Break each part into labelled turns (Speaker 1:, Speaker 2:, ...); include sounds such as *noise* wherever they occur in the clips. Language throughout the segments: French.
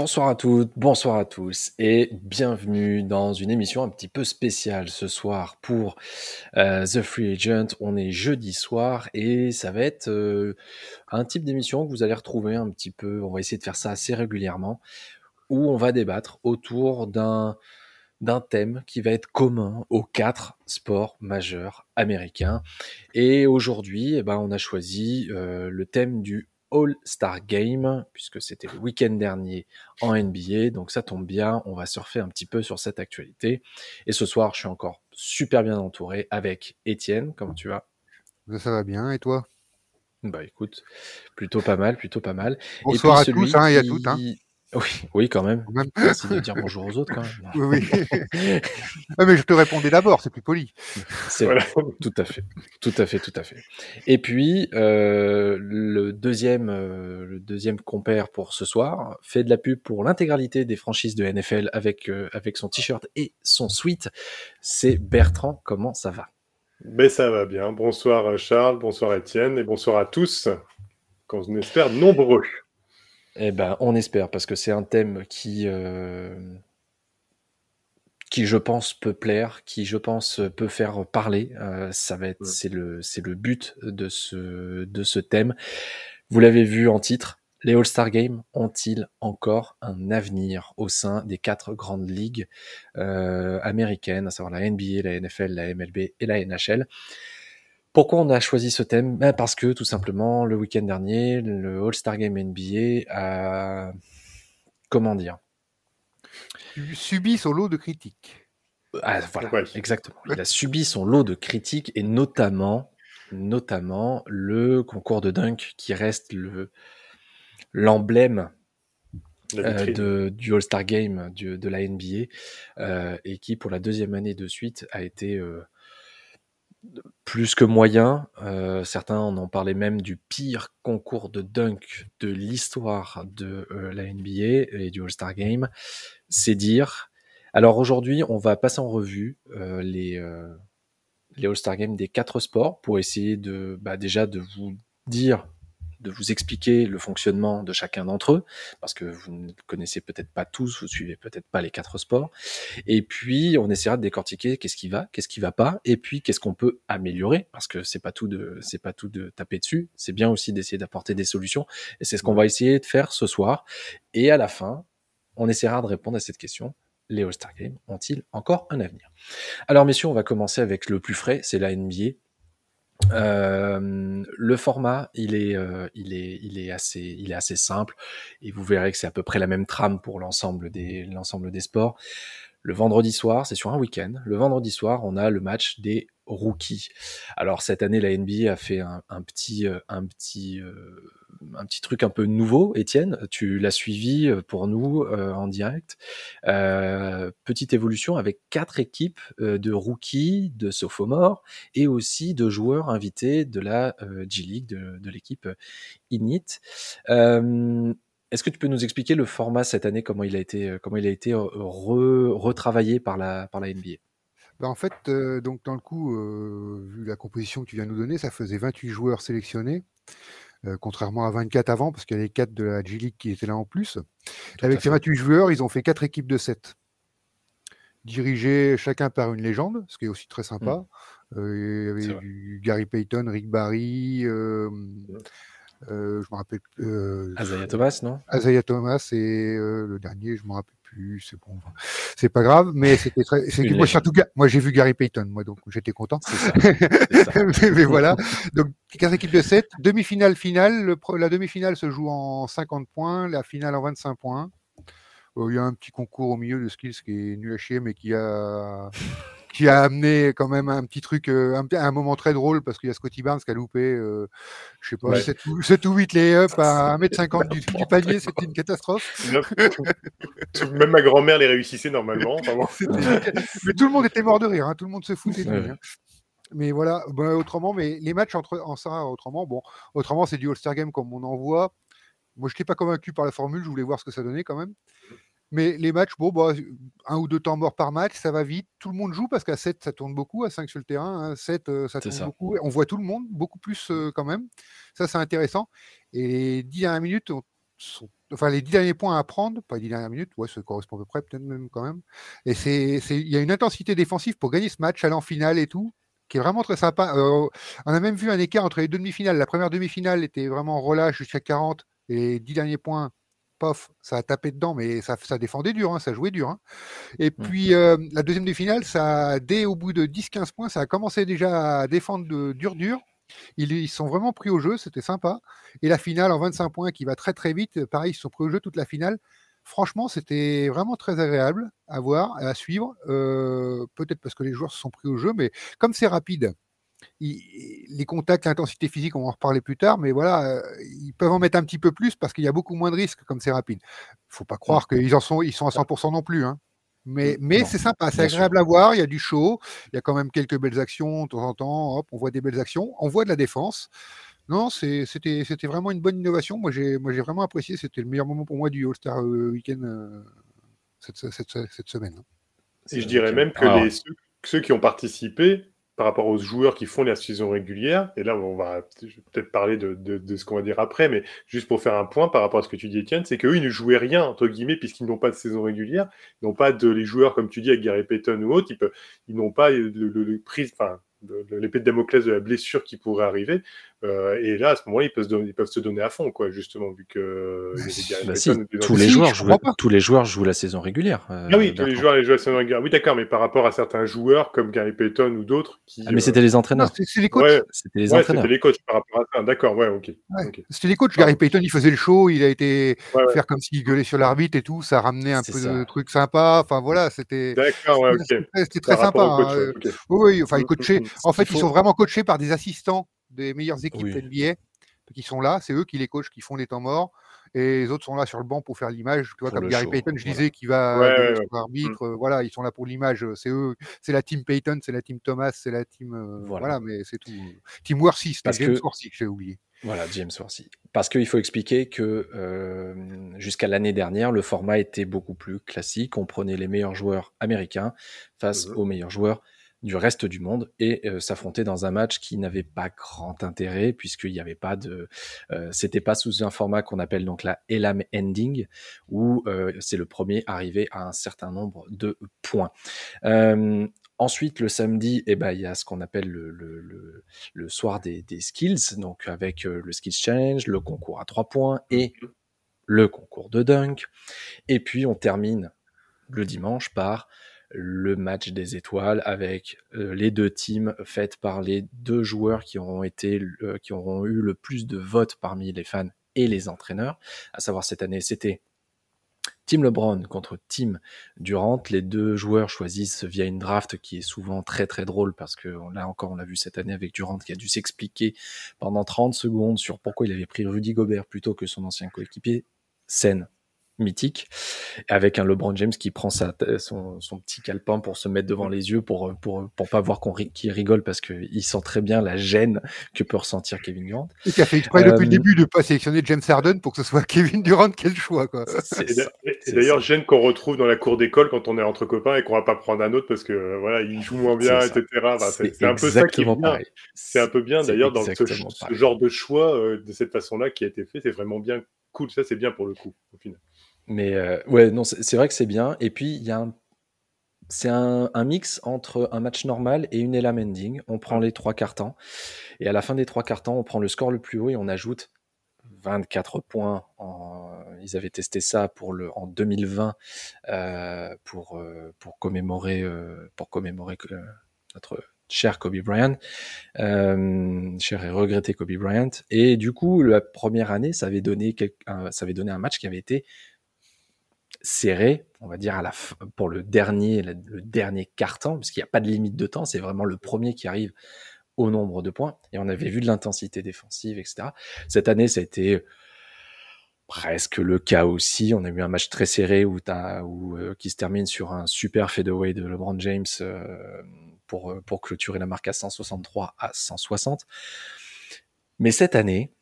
Speaker 1: Bonsoir à toutes, bonsoir à tous et bienvenue dans une émission un petit peu spéciale ce soir pour euh, The Free Agent. On est jeudi soir et ça va être euh, un type d'émission que vous allez retrouver un petit peu, on va essayer de faire ça assez régulièrement, où on va débattre autour d'un d'un thème qui va être commun aux quatre sports majeurs américains. Et aujourd'hui, eh ben, on a choisi euh, le thème du All-Star Game, puisque c'était le week-end dernier en NBA. Donc ça tombe bien, on va surfer un petit peu sur cette actualité. Et ce soir, je suis encore super bien entouré avec Étienne. Comment tu vas?
Speaker 2: Ça va bien, et toi?
Speaker 1: Bah écoute, plutôt pas mal, plutôt pas mal.
Speaker 2: Bonsoir à tous hein, et à toutes. Hein.
Speaker 1: Oui, oui, quand même. Merci de dire bonjour aux autres, quand même.
Speaker 2: Oui, oui. *laughs* mais je te répondais d'abord, c'est plus poli.
Speaker 1: C'est vrai, tout à fait, tout à fait, tout à fait. Et puis, euh, le, deuxième, euh, le deuxième compère pour ce soir fait de la pub pour l'intégralité des franchises de NFL avec, euh, avec son t-shirt et son suite. C'est Bertrand, comment ça va?
Speaker 3: Mais ça va bien. Bonsoir Charles, bonsoir Étienne et bonsoir à tous, qu'on espère nombreux.
Speaker 1: Eh ben, on espère, parce que c'est un thème qui, euh, qui, je pense, peut plaire, qui, je pense, peut faire parler. Euh, ça va être, c'est le, c'est le but de ce, de ce thème. Vous l'avez vu en titre. Les All-Star Games ont-ils encore un avenir au sein des quatre grandes ligues euh, américaines, à savoir la NBA, la NFL, la MLB et la NHL pourquoi on a choisi ce thème? Ben Parce que tout simplement, le week-end dernier, le All-Star Game NBA a... Comment dire?
Speaker 2: Subi son lot de critiques.
Speaker 1: Ah, voilà, exactement. Il a subi son lot de critiques et notamment, notamment le concours de dunk qui reste le l'emblème euh, du All-Star Game de la NBA euh, et qui, pour la deuxième année de suite, a été euh, plus que moyen. Euh, certains en ont parlé même du pire concours de dunk de l'histoire de euh, la NBA et du All-Star Game. C'est dire. Alors aujourd'hui, on va passer en revue euh, les, les All-Star Games des quatre sports pour essayer de bah, déjà de vous dire de vous expliquer le fonctionnement de chacun d'entre eux, parce que vous ne connaissez peut-être pas tous, vous suivez peut-être pas les quatre sports. Et puis, on essaiera de décortiquer qu'est-ce qui va, qu'est-ce qui va pas, et puis qu'est-ce qu'on peut améliorer, parce que c'est pas tout de, c'est pas tout de taper dessus. C'est bien aussi d'essayer d'apporter des solutions. Et c'est ce qu'on va essayer de faire ce soir. Et à la fin, on essaiera de répondre à cette question les All-Star Games ont-ils encore un avenir? Alors messieurs, on va commencer avec le plus frais, c'est la NBA. Euh, le format, il est, euh, il est, il est assez, il est assez simple et vous verrez que c'est à peu près la même trame pour l'ensemble des, l'ensemble des sports. Le vendredi soir, c'est sur un week-end. Le vendredi soir, on a le match des rookies. Alors cette année, la NBA a fait un, un petit, euh, un petit, un petit truc un peu nouveau. Étienne, tu l'as suivi euh, pour nous euh, en direct. Euh, petite évolution avec quatre équipes de rookies, de sophomores et aussi de joueurs invités de la G League, de, l'équipe Init. Est-ce que tu peux nous expliquer le format cette année, comment il a été, comment il a été retravaillé par la, par la NBA
Speaker 2: en fait, donc dans le coup, vu la composition que tu viens de nous donner, ça faisait 28 joueurs sélectionnés. Euh, contrairement à 24 avant, parce qu'il y a les 4 de la G-League qui étaient là en plus. Avec ces 28 joueurs, ils ont fait 4 équipes de 7, dirigées chacun par une légende, ce qui est aussi très sympa. Mmh. Euh, il y avait du Gary Payton, Rick Barry, euh, mmh. je me rappelle.
Speaker 1: Isaiah Thomas, non?
Speaker 2: Isaiah Thomas et le dernier, je me rappelle c'est bon, c'est pas grave, mais *laughs* c'était très. Moi, surtout, moi j'ai vu Gary Payton, moi donc j'étais content. Ça. *laughs* mais, voilà, donc 15 équipes de 7, demi-finale finale, la demi-finale se joue en 50 points, la finale en 25 points. Euh, il y a un petit concours au milieu de skills qui est nul à chier, mais qui a qui a amené quand même un petit truc, euh, un, un, moment très drôle parce qu'il y a Scotty Barnes qui a loupé, euh, je sais pas, 7, ou, 8 lay-up à *laughs* 1m50 du, du panier, c'était une catastrophe.
Speaker 3: même ma grand-mère les réussissait normalement.
Speaker 2: mais tout le monde était mort de rire, hein, tout le monde se foutait de lui. Hein. Mais voilà, bah, autrement, mais les matchs entre, en ça, autrement, bon, autrement, c'est du All-Star Game comme on en voit. Moi, je n'étais pas convaincu par la formule, je voulais voir ce que ça donnait quand même. Mais les matchs, bon, bah, un ou deux temps morts par match, ça va vite. Tout le monde joue parce qu'à 7, ça tourne beaucoup. À 5 sur le terrain, à 7, euh, ça tourne beaucoup. On voit tout le monde, beaucoup plus euh, quand même. Ça, c'est intéressant. Et les 10 à 1 minute, enfin les dix derniers points à prendre, pas les dix dernières minutes, ouais, ça correspond à peu près, peut-être même quand même. Et c'est, il y a une intensité défensive pour gagner ce match, aller en finale et tout, qui est vraiment très sympa. Euh, on a même vu un écart entre les demi-finales. La première demi-finale était vraiment relâche jusqu'à 40 et les dix derniers points, pof, ça a tapé dedans, mais ça, ça défendait dur, hein, ça jouait dur. Hein. Et mmh. puis euh, la deuxième demi-finale, ça, dès au bout de 10-15 points, ça a commencé déjà à défendre de dur dur. Ils, ils sont vraiment pris au jeu, c'était sympa. Et la finale en 25 points qui va très très vite, pareil, ils sont pris au jeu toute la finale. Franchement, c'était vraiment très agréable à voir, à suivre. Euh, peut-être parce que les joueurs se sont pris au jeu, mais comme c'est rapide, les contacts, l'intensité physique, on va en reparler plus tard, mais voilà, euh, ils peuvent en mettre un petit peu plus parce qu'il y a beaucoup moins de risques comme c'est rapide. Il faut pas croire qu'ils en sont, ils sont à 100% non plus. Hein. Mais, mmh. mais c'est sympa, c'est agréable à voir, il y a du show, il y a quand même quelques belles actions de temps en temps, hop, on voit des belles actions, on voit de la défense. Non, c'était vraiment une bonne innovation. Moi, j'ai vraiment apprécié. C'était le meilleur moment pour moi du All-Star euh, Weekend euh, cette, cette, cette, semaine.
Speaker 3: Et je dirais même que les, ceux, qui ont participé par rapport aux joueurs qui font la saison régulière, et là on va peut-être parler de, ce qu'on va dire après, mais juste pour faire un point par rapport à ce que tu dis Étienne, c'est qu'eux ils ne jouaient rien entre guillemets puisqu'ils n'ont pas de saison régulière, ils n'ont pas de les joueurs comme tu dis avec Gary Payton ou autre, ils, n'ont pas le, le, prise, enfin l'épée de Damoclès de la blessure qui pourrait arriver. Euh, et là, à ce moment-là, ils peuvent se donner, ils peuvent se donner à fond, quoi, justement, vu que
Speaker 1: bah tous les joueurs jouent, tous les joueurs jouent la saison régulière.
Speaker 3: Euh, ah oui, tous les joueurs jouent la saison régulière. Oui, d'accord, mais par rapport à certains joueurs comme Gary Payton ou d'autres qui.
Speaker 1: Ah, mais c'était les entraîneurs.
Speaker 2: C'est les coachs.
Speaker 1: c'était les entraîneurs.
Speaker 3: C'était les coachs par rapport à ça. D'accord, ouais, ok.
Speaker 2: C'était les coachs. Gary Payton, il faisait le show, il a été faire comme s'il gueulait sur l'arbitre et tout. Ça ramenait un peu de trucs sympas. Enfin voilà, c'était.
Speaker 3: D'accord, ouais, ok.
Speaker 2: C'était très sympa. Hein. Oui, enfin, ils coachaient. En fait, ils sont vraiment coachés par des assistants des meilleures équipes NBA qui sont là, c'est eux qui les coachent, qui font les temps morts, et les autres sont là sur le banc pour faire l'image. Tu vois, comme Gary Payton, je disais, qui va ouais, l'arbitre, mmh. voilà, ils sont là pour l'image. C'est eux, c'est la team Payton, c'est la team Thomas, c'est la team, euh, voilà. mais c'est tout. Team Worthy, c'est James que... Worthy que j'ai oublié.
Speaker 1: Voilà, James Worthy. Parce qu'il faut expliquer que euh, jusqu'à l'année dernière, le format était beaucoup plus classique. On prenait les meilleurs joueurs américains face mmh aux meilleurs joueurs du reste du monde et euh, s'affronter dans un match qui n'avait pas grand intérêt puisqu'il n'y avait pas de, euh, c'était pas sous un format qu'on appelle donc la Elam Ending où euh, c'est le premier arrivé à un certain nombre de points. Ensuite, le samedi, eh ben, il y a ce qu'on appelle le, le, le, soir des, des, skills, donc avec le Skills Challenge, le concours à trois points et le concours de dunk. Et puis, on termine le dimanche par le match des étoiles avec euh, les deux teams faites par les deux joueurs qui auront été euh, qui auront eu le plus de votes parmi les fans et les entraîneurs. À savoir cette année, c'était Team LeBron contre Team Durant. Les deux joueurs choisissent via une draft qui est souvent très très drôle parce que là encore on l'a vu cette année avec Durant qui a dû s'expliquer pendant 30 secondes sur pourquoi il avait pris Rudy Gobert plutôt que son ancien coéquipier. Scène mythique, avec un LeBron James qui prend sa, son, petit calepin pour se mettre devant les yeux pour pour pour pas voir qu'on qui rigole parce qu'il sent très bien la gêne que peut ressentir Kevin Durant.
Speaker 2: Et qui a fait exprès depuis le euh, début de pas sélectionner James Harden pour que ce soit *laughs* Kevin Durant quel choix quoi.
Speaker 3: Et d'ailleurs gêne qu'on retrouve dans la cour d'école quand on est entre copains et qu'on va pas prendre un autre parce que voilà il joue moins bien etc. c'est un peu ça qui est bien. C'est un peu bien d'ailleurs dans ce, genre de choix euh, de cette façon-là qui a été fait c'est vraiment bien cool ça c'est bien pour le coup au final.
Speaker 1: Mais euh, ouais, non, c'est vrai que c'est bien. Et puis, il y a un c'est un, mix entre un match normal et une Elam Ending. On prend les trois cartons et à la fin des trois cartons, on prend le score le plus haut et on ajoute 24 points. En, ils avaient testé ça pour le, en 2020 euh, pour, euh, pour commémorer, pour commémorer notre cher Kobe Bryant, cher et regretté Kobe Bryant. Et du coup, la première année, ça avait donné, ça avait donné un match qui avait été serré, on va dire à la pour le dernier, le dernier carton, parce qu'il n'y a pas de limite de temps, c'est vraiment le premier qui arrive au nombre de points. Et on avait vu de l'intensité défensive, etc. Cette année, ça a été presque le cas aussi. On a eu un match très serré où, as, où euh, qui se termine sur un super fadeaway de LeBron James euh, pour, euh, pour clôturer la marque à 163 à 160. Mais cette année,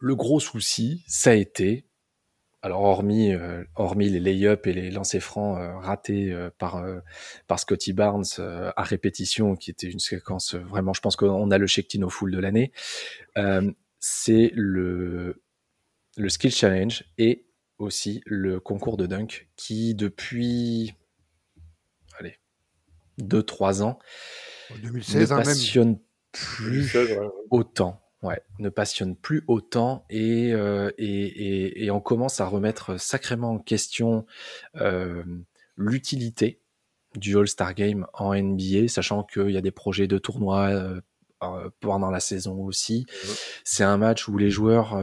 Speaker 1: le gros souci, ça a été alors hormis, euh, hormis les lay-up et les lancers francs euh, ratés euh, par, par Scotty Barnes à répétition, qui était une séquence vraiment, je pense qu'on a le Shektino full de l'année, c'est le le Skill Challenge et aussi le concours de dunk qui, depuis allez, 2-3 ans, 2016, ne hein, passionne plus autant. Ouais, ne passionne plus autant et, euh, et, et, on commence à remettre sacrément en question euh, l'utilité du All-Star Game en NBA, sachant qu'il y a des projets de tournois euh, pendant la saison aussi. C'est un match où les joueurs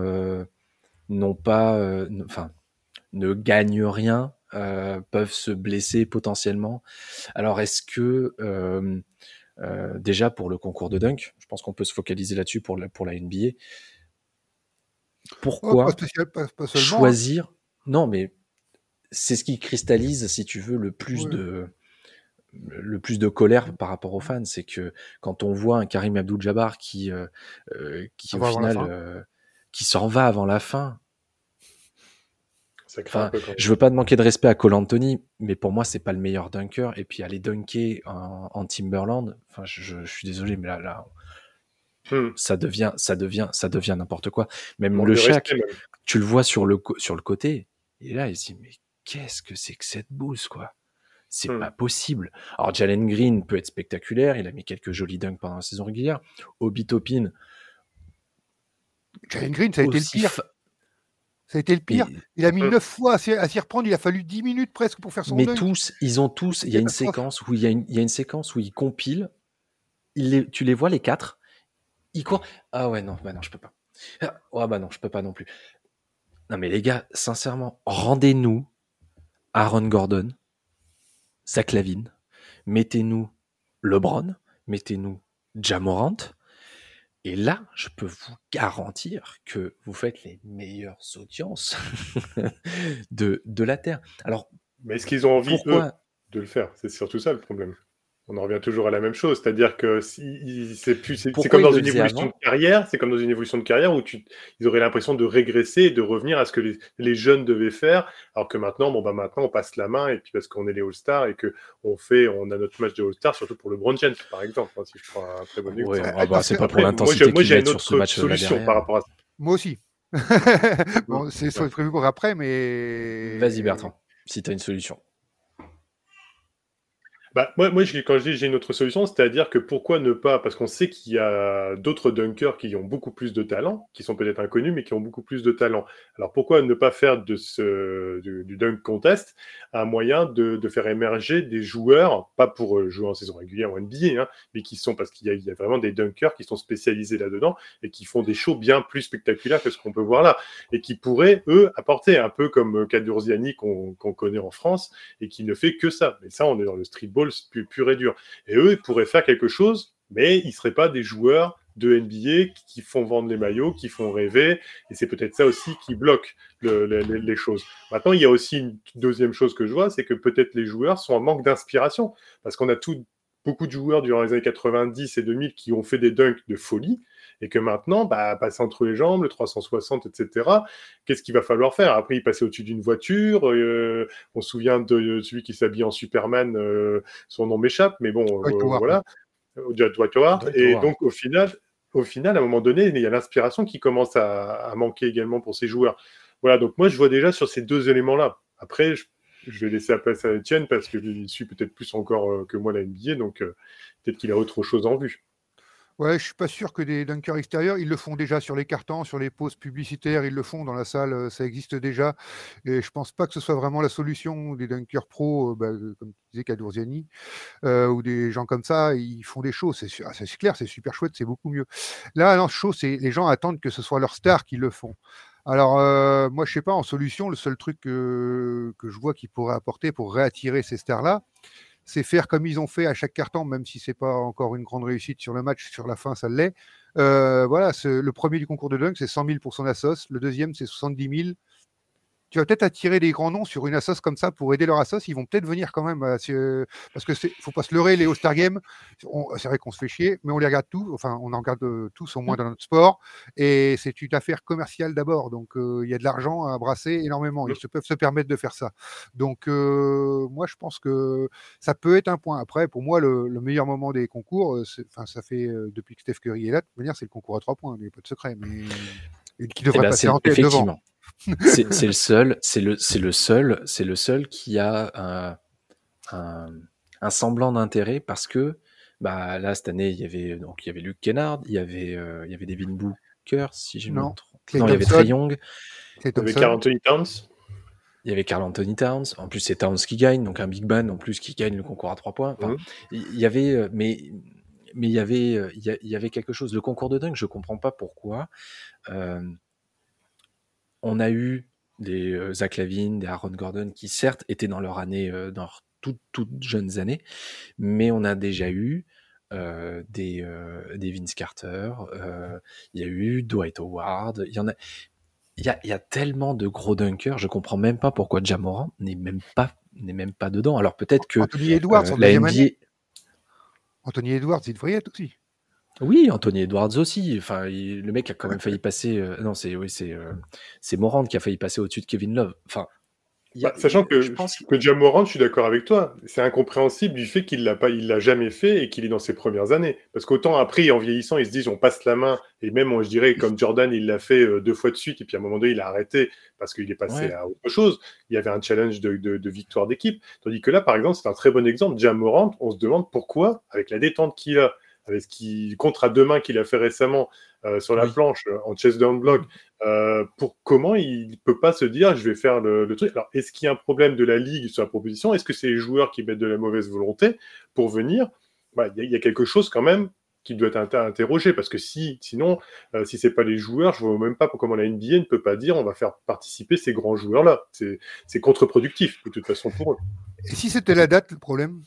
Speaker 1: n'ont pas, enfin, ne gagnent rien, peuvent se blesser potentiellement. Alors, est-ce que euh, déjà pour le concours de dunk, je pense qu'on peut se focaliser là-dessus pour la, pour la NBA. Pourquoi hein. choisir? Non, mais c'est ce qui cristallise, si tu veux, le plus de le plus de colère par rapport aux fans, c'est que quand on voit un Karim Abdul-Jabbar qui, euh, euh, qui au final, qui s'en va avant la fin, Enfin, je veux pas de manquer de respect à Cole Anthony, mais pour moi, c'est pas le meilleur dunker. Et puis aller dunker en, Timberland, enfin, je, suis désolé, mais là, là hmm. ça devient, ça devient, ça devient n'importe quoi. Même le Shaq, tu le vois sur le, sur le côté, et là, il se dit, mais qu'est-ce que c'est que cette bouse, quoi? C'est hmm. pas possible. Alors, Jalen Green peut être spectaculaire, il a mis quelques jolis dunks pendant la saison régulière. Obi Topin.
Speaker 2: Jalen Green, ça a été le pire. Ça a été le pire. il a mis neuf fois à s'y reprendre. Il a fallu dix minutes presque pour faire son
Speaker 1: Mais tous, ils ont tous. Il y a une séquence où il y a une, il y a une séquence où ils compilent. Il tu les vois les quatre. Ils courent. Ah ouais non, bah non, je peux pas. Ah oh, bah non, je peux pas non plus. Non mais les gars, sincèrement, rendez-nous Aaron Gordon, Zach Lavine, mettez-nous LeBron, mettez-nous Jamorant, et là, je peux vous garantir que vous faites les meilleures audiences *laughs* de, de la Terre. Alors,
Speaker 3: mais est-ce qu'ils ont envie eux, de le faire? C'est surtout ça le problème on en revient toujours à la même chose, c'est-à-dire que c'est plus, c'est comme dans une évolution de carrière, c'est comme dans une évolution de carrière où tu, ils auraient l'impression de régresser et de revenir à ce que les, jeunes devaient faire, alors que maintenant, bon bah maintenant on passe la main et puis parce qu'on est les All-Stars et que on fait, on a notre match de All-Stars surtout pour le Bron James par exemple, hein, si je prends un très bon exemple.
Speaker 1: Ah bah, c'est pas pour l'intensité
Speaker 3: Moi j'ai une autre solution par rapport à ça.
Speaker 2: Moi aussi. *laughs* bon, c'est prévu pour après, mais.
Speaker 1: Vas-y Bertrand, si tu as une solution.
Speaker 3: Bah, moi, moi quand je dis j'ai une autre solution, c'est-à-dire que pourquoi ne pas, parce qu'on sait qu'il y a d'autres dunkers qui ont beaucoup plus de talent, qui sont peut-être inconnus, mais qui ont beaucoup plus de talent. Alors pourquoi ne pas faire de ce, du, dunk contest un moyen de, de, faire émerger des joueurs, pas pour euh, jouer en saison régulière ou NBA, hein, mais qui sont, parce qu'il y, y, a vraiment des dunkers qui sont spécialisés là-dedans et qui font des shows bien plus spectaculaires que ce qu'on peut voir là, et qui pourraient, eux, apporter un peu comme Kadurziani qu'on connaît en France et qui ne fait que ça. Mais ça, on est dans le streetball pur, et dur. Et eux, ils pourraient faire quelque chose, mais ils ne seraient pas des joueurs de NBA qui font vendre les maillots, qui font rêver, et c'est peut-être ça aussi qui bloque les choses. Maintenant, il y a aussi une deuxième chose que je vois, c'est que peut-être les joueurs sont en manque d'inspiration, parce qu'on a tout, beaucoup de joueurs durant les années 90 et 2000 qui ont fait des dunks de folie, et que maintenant, bah, passer entre les jambes, le 360, etc., qu'est-ce qu'il va falloir faire? Après, il passait au-dessus d'une voiture, euh, on se souvient de celui qui s'habille en Superman, euh, son nom m'échappe, mais bon, euh, voilà, Dwight Howard, et donc au final, au final, à un moment donné, il y a l'inspiration qui commence à, manquer également pour ces joueurs. Voilà, donc moi, je vois déjà sur ces deux éléments-là. Après, je, vais laisser la place à Etienne parce qu'il suit peut-être plus encore que moi la NBA, donc peut-être qu'il a autre chose en vue.
Speaker 2: Ouais, je suis pas sûr que des dunkers extérieurs, ils le font déjà sur les cartons, sur les pauses publicitaires, ils le font dans la salle, euh, ça existe déjà. Et je pense pas que ce soit vraiment la solution des dunkers pro, euh, bah, euh, comme tu disais ou des gens comme ça, ils font des shows, c'est ah, clair, c'est super chouette, c'est beaucoup mieux. Là, non, show, c'est les gens attendent que ce soit leur star qui le font. Alors, moi, je sais pas, en solution, le seul truc que je vois qui pourrait apporter pour réattirer ces stars-là, c'est faire comme ils ont fait à chaque carton, même si c'est pas encore une grande réussite sur le match, sur la fin ça l'est. Euh, voilà, le premier du concours de dunk, c'est 100 000 pour son assos, le deuxième c'est 70 000, tu vas peut-être attirer des grands noms sur une assos comme ça pour aider leur assos. Ils vont peut-être venir quand même. Euh, parce que c'est, faut pas se leurrer, les All-Star Games, c'est vrai qu'on se fait chier, mais on les regarde tous. Enfin, on en regarde euh, tous au moins mmh. dans notre sport. Et c'est une affaire commerciale d'abord. Donc, euh, il y a de l'argent à brasser énormément. Ils mmh. se peuvent se permettre de faire ça. Donc, moi, je pense que ça peut être un point. Après, pour moi, le, meilleur moment des concours, enfin, ça fait depuis que Steph Curry est là, de manière, c'est le concours à trois points. Il n'y a pas de secret. Mais qui devrait eh ben, passer en tête devant *laughs*
Speaker 1: c'est le seul, c'est le, c'est le seul, c'est le seul qui a un, un, un semblant d'intérêt parce que bah là cette année il y avait donc il y avait Luke Kennard, il y avait euh, il y avait Devin Booker si je me trompe. Non, il y avait Trey Young.
Speaker 3: Il y avait Carl Anthony Towns.
Speaker 1: Il y avait Carl Anthony Towns. En plus c'est Towns qui gagne, donc un big ban en plus qui gagne le concours à trois points. Enfin, Il y avait euh, mais mais il y avait euh, il y, avait quelque chose. Le concours de dunk, je comprends pas pourquoi. On a eu des Zach Lavine, des Aaron Gordon qui certes étaient dans leur année, dans leur toutes, jeunes années, mais on a déjà eu euh, des, euh, des Vince Carter, euh, il y a eu Dwight Howard, il y en a. Il y, a, y a tellement de gros dunkers, je comprends même pas pourquoi Jamoran n'est même pas n'est même pas dedans. Alors peut-être que
Speaker 2: Anthony Edwards, la NBA... Anthony Edwards, il devrait être aussi.
Speaker 1: Oui, Anthony Edwards aussi. Enfin, le mec a quand même failli passer. non, c'est oui, c'est c'est Morand qui a failli passer au-dessus de Kevin Love. Enfin,
Speaker 3: bah, sachant que, je pense que Jamorant, je suis d'accord avec toi, c'est incompréhensible du fait qu'il l'a pas, il l'a jamais fait et qu'il est dans ses premières années. Parce qu'autant après, en vieillissant, ils se disent on passe la main et même, je dirais, comme Jordan, il l'a fait euh, deux fois de suite et puis à un moment donné, il a arrêté parce qu'il est passé à autre chose. Il y avait un challenge de, victoire d'équipe. Tandis que là, par exemple, c'est un très bon exemple. Jamorant, on se demande pourquoi, avec la détente qu'il a, avec ce qui contre à deux mains qu'il a fait récemment euh, sur la planche euh, en chest down block, euh, pour comment il peut pas se dire je vais faire le, truc. Alors est-ce qu'il y a un problème de la ligue sur la proposition? Est-ce que c'est les joueurs qui mettent de la mauvaise volonté pour venir? Bah, Il y, a quelque chose quand même qui doit être interrogé parce que si sinon si c'est pas les joueurs je vois même pas comment la NBA ne peut pas dire on va faire participer ces grands joueurs là c'est contre-productif de toute façon pour eux.
Speaker 2: Et si c'était la date le problème?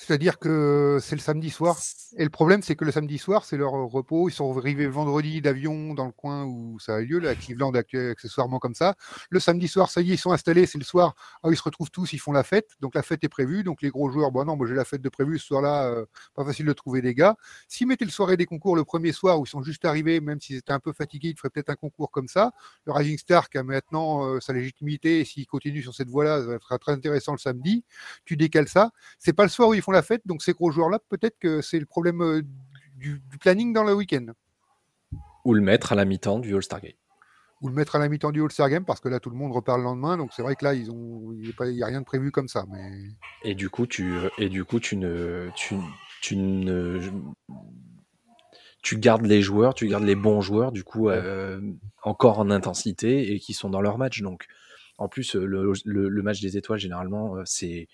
Speaker 2: C'est-à-dire que c'est le samedi soir. Et le problème, c'est que le samedi soir, c'est leur repos. Ils sont arrivés vendredi d'avion dans le coin où ça a lieu, là, à Cleveland, accessoirement comme ça. Le samedi soir, ça y est, ils sont installés. C'est le soir. Ah, ils se retrouvent tous, ils font la fête. Donc la fête est prévue. Donc les gros joueurs, bon non, moi j'ai la fête de prévu ce soir-là. Euh, pas facile de trouver des gars. S'ils mettaient le soirée des concours le premier soir où ils sont juste arrivés, même s'ils étaient un peu fatigués, ils feraient peut-être un concours comme ça. Le Rising Star qui a maintenant euh, sa légitimité, s'il continue sur cette voie-là, ça être très intéressant le samedi. Tu décales ça. C'est pas le soir où ils font la fête, donc ces gros joueurs-là, peut-être que c'est le problème euh, du, planning dans le week-end.
Speaker 1: Ou le mettre à la mi-temps du All-Star Game.
Speaker 2: Ou le mettre à la mi-temps du All-Star Game, parce que là, tout le monde repart le lendemain, donc c'est vrai que là, ils ont, il n'y a, rien de prévu comme ça. Mais...
Speaker 1: Et du coup, tu, et du coup, tu ne, tu, tu ne, tu gardes les joueurs, tu gardes les bons joueurs, du coup, euh, encore en intensité et qui sont dans leur match. Donc, en plus, le, le match des étoiles, généralement, euh, c'est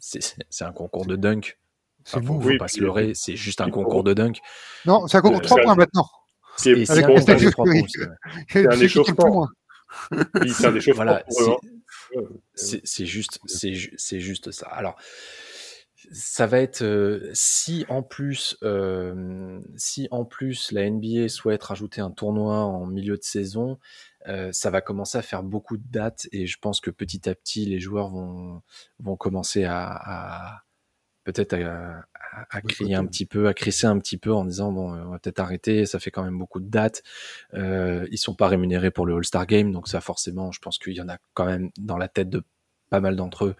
Speaker 1: c'est un concours de dunk. C'est faut, faut pas se leurrer, c'est juste un concours de dunk.
Speaker 2: Non, c'est un concours de 3 points maintenant.
Speaker 3: C'est un échauffement. C'est un échauffement.
Speaker 1: c'est juste, c'est juste ça. Alors, ça va être euh, si en plus, euh, si en plus la NBA souhaite rajouter un tournoi en milieu de saison, euh, ça va commencer à faire beaucoup de dates et je pense que petit à petit les joueurs vont vont commencer à, peut-être à, crier un petit peu, à crisser un petit peu en disant bon, on va peut-être arrêter, ça fait quand même beaucoup de dates. Euh, ils sont pas rémunérés pour le All-Star Game, donc ça forcément, je pense qu'il y en a quand même dans la tête de pas mal d'entre eux.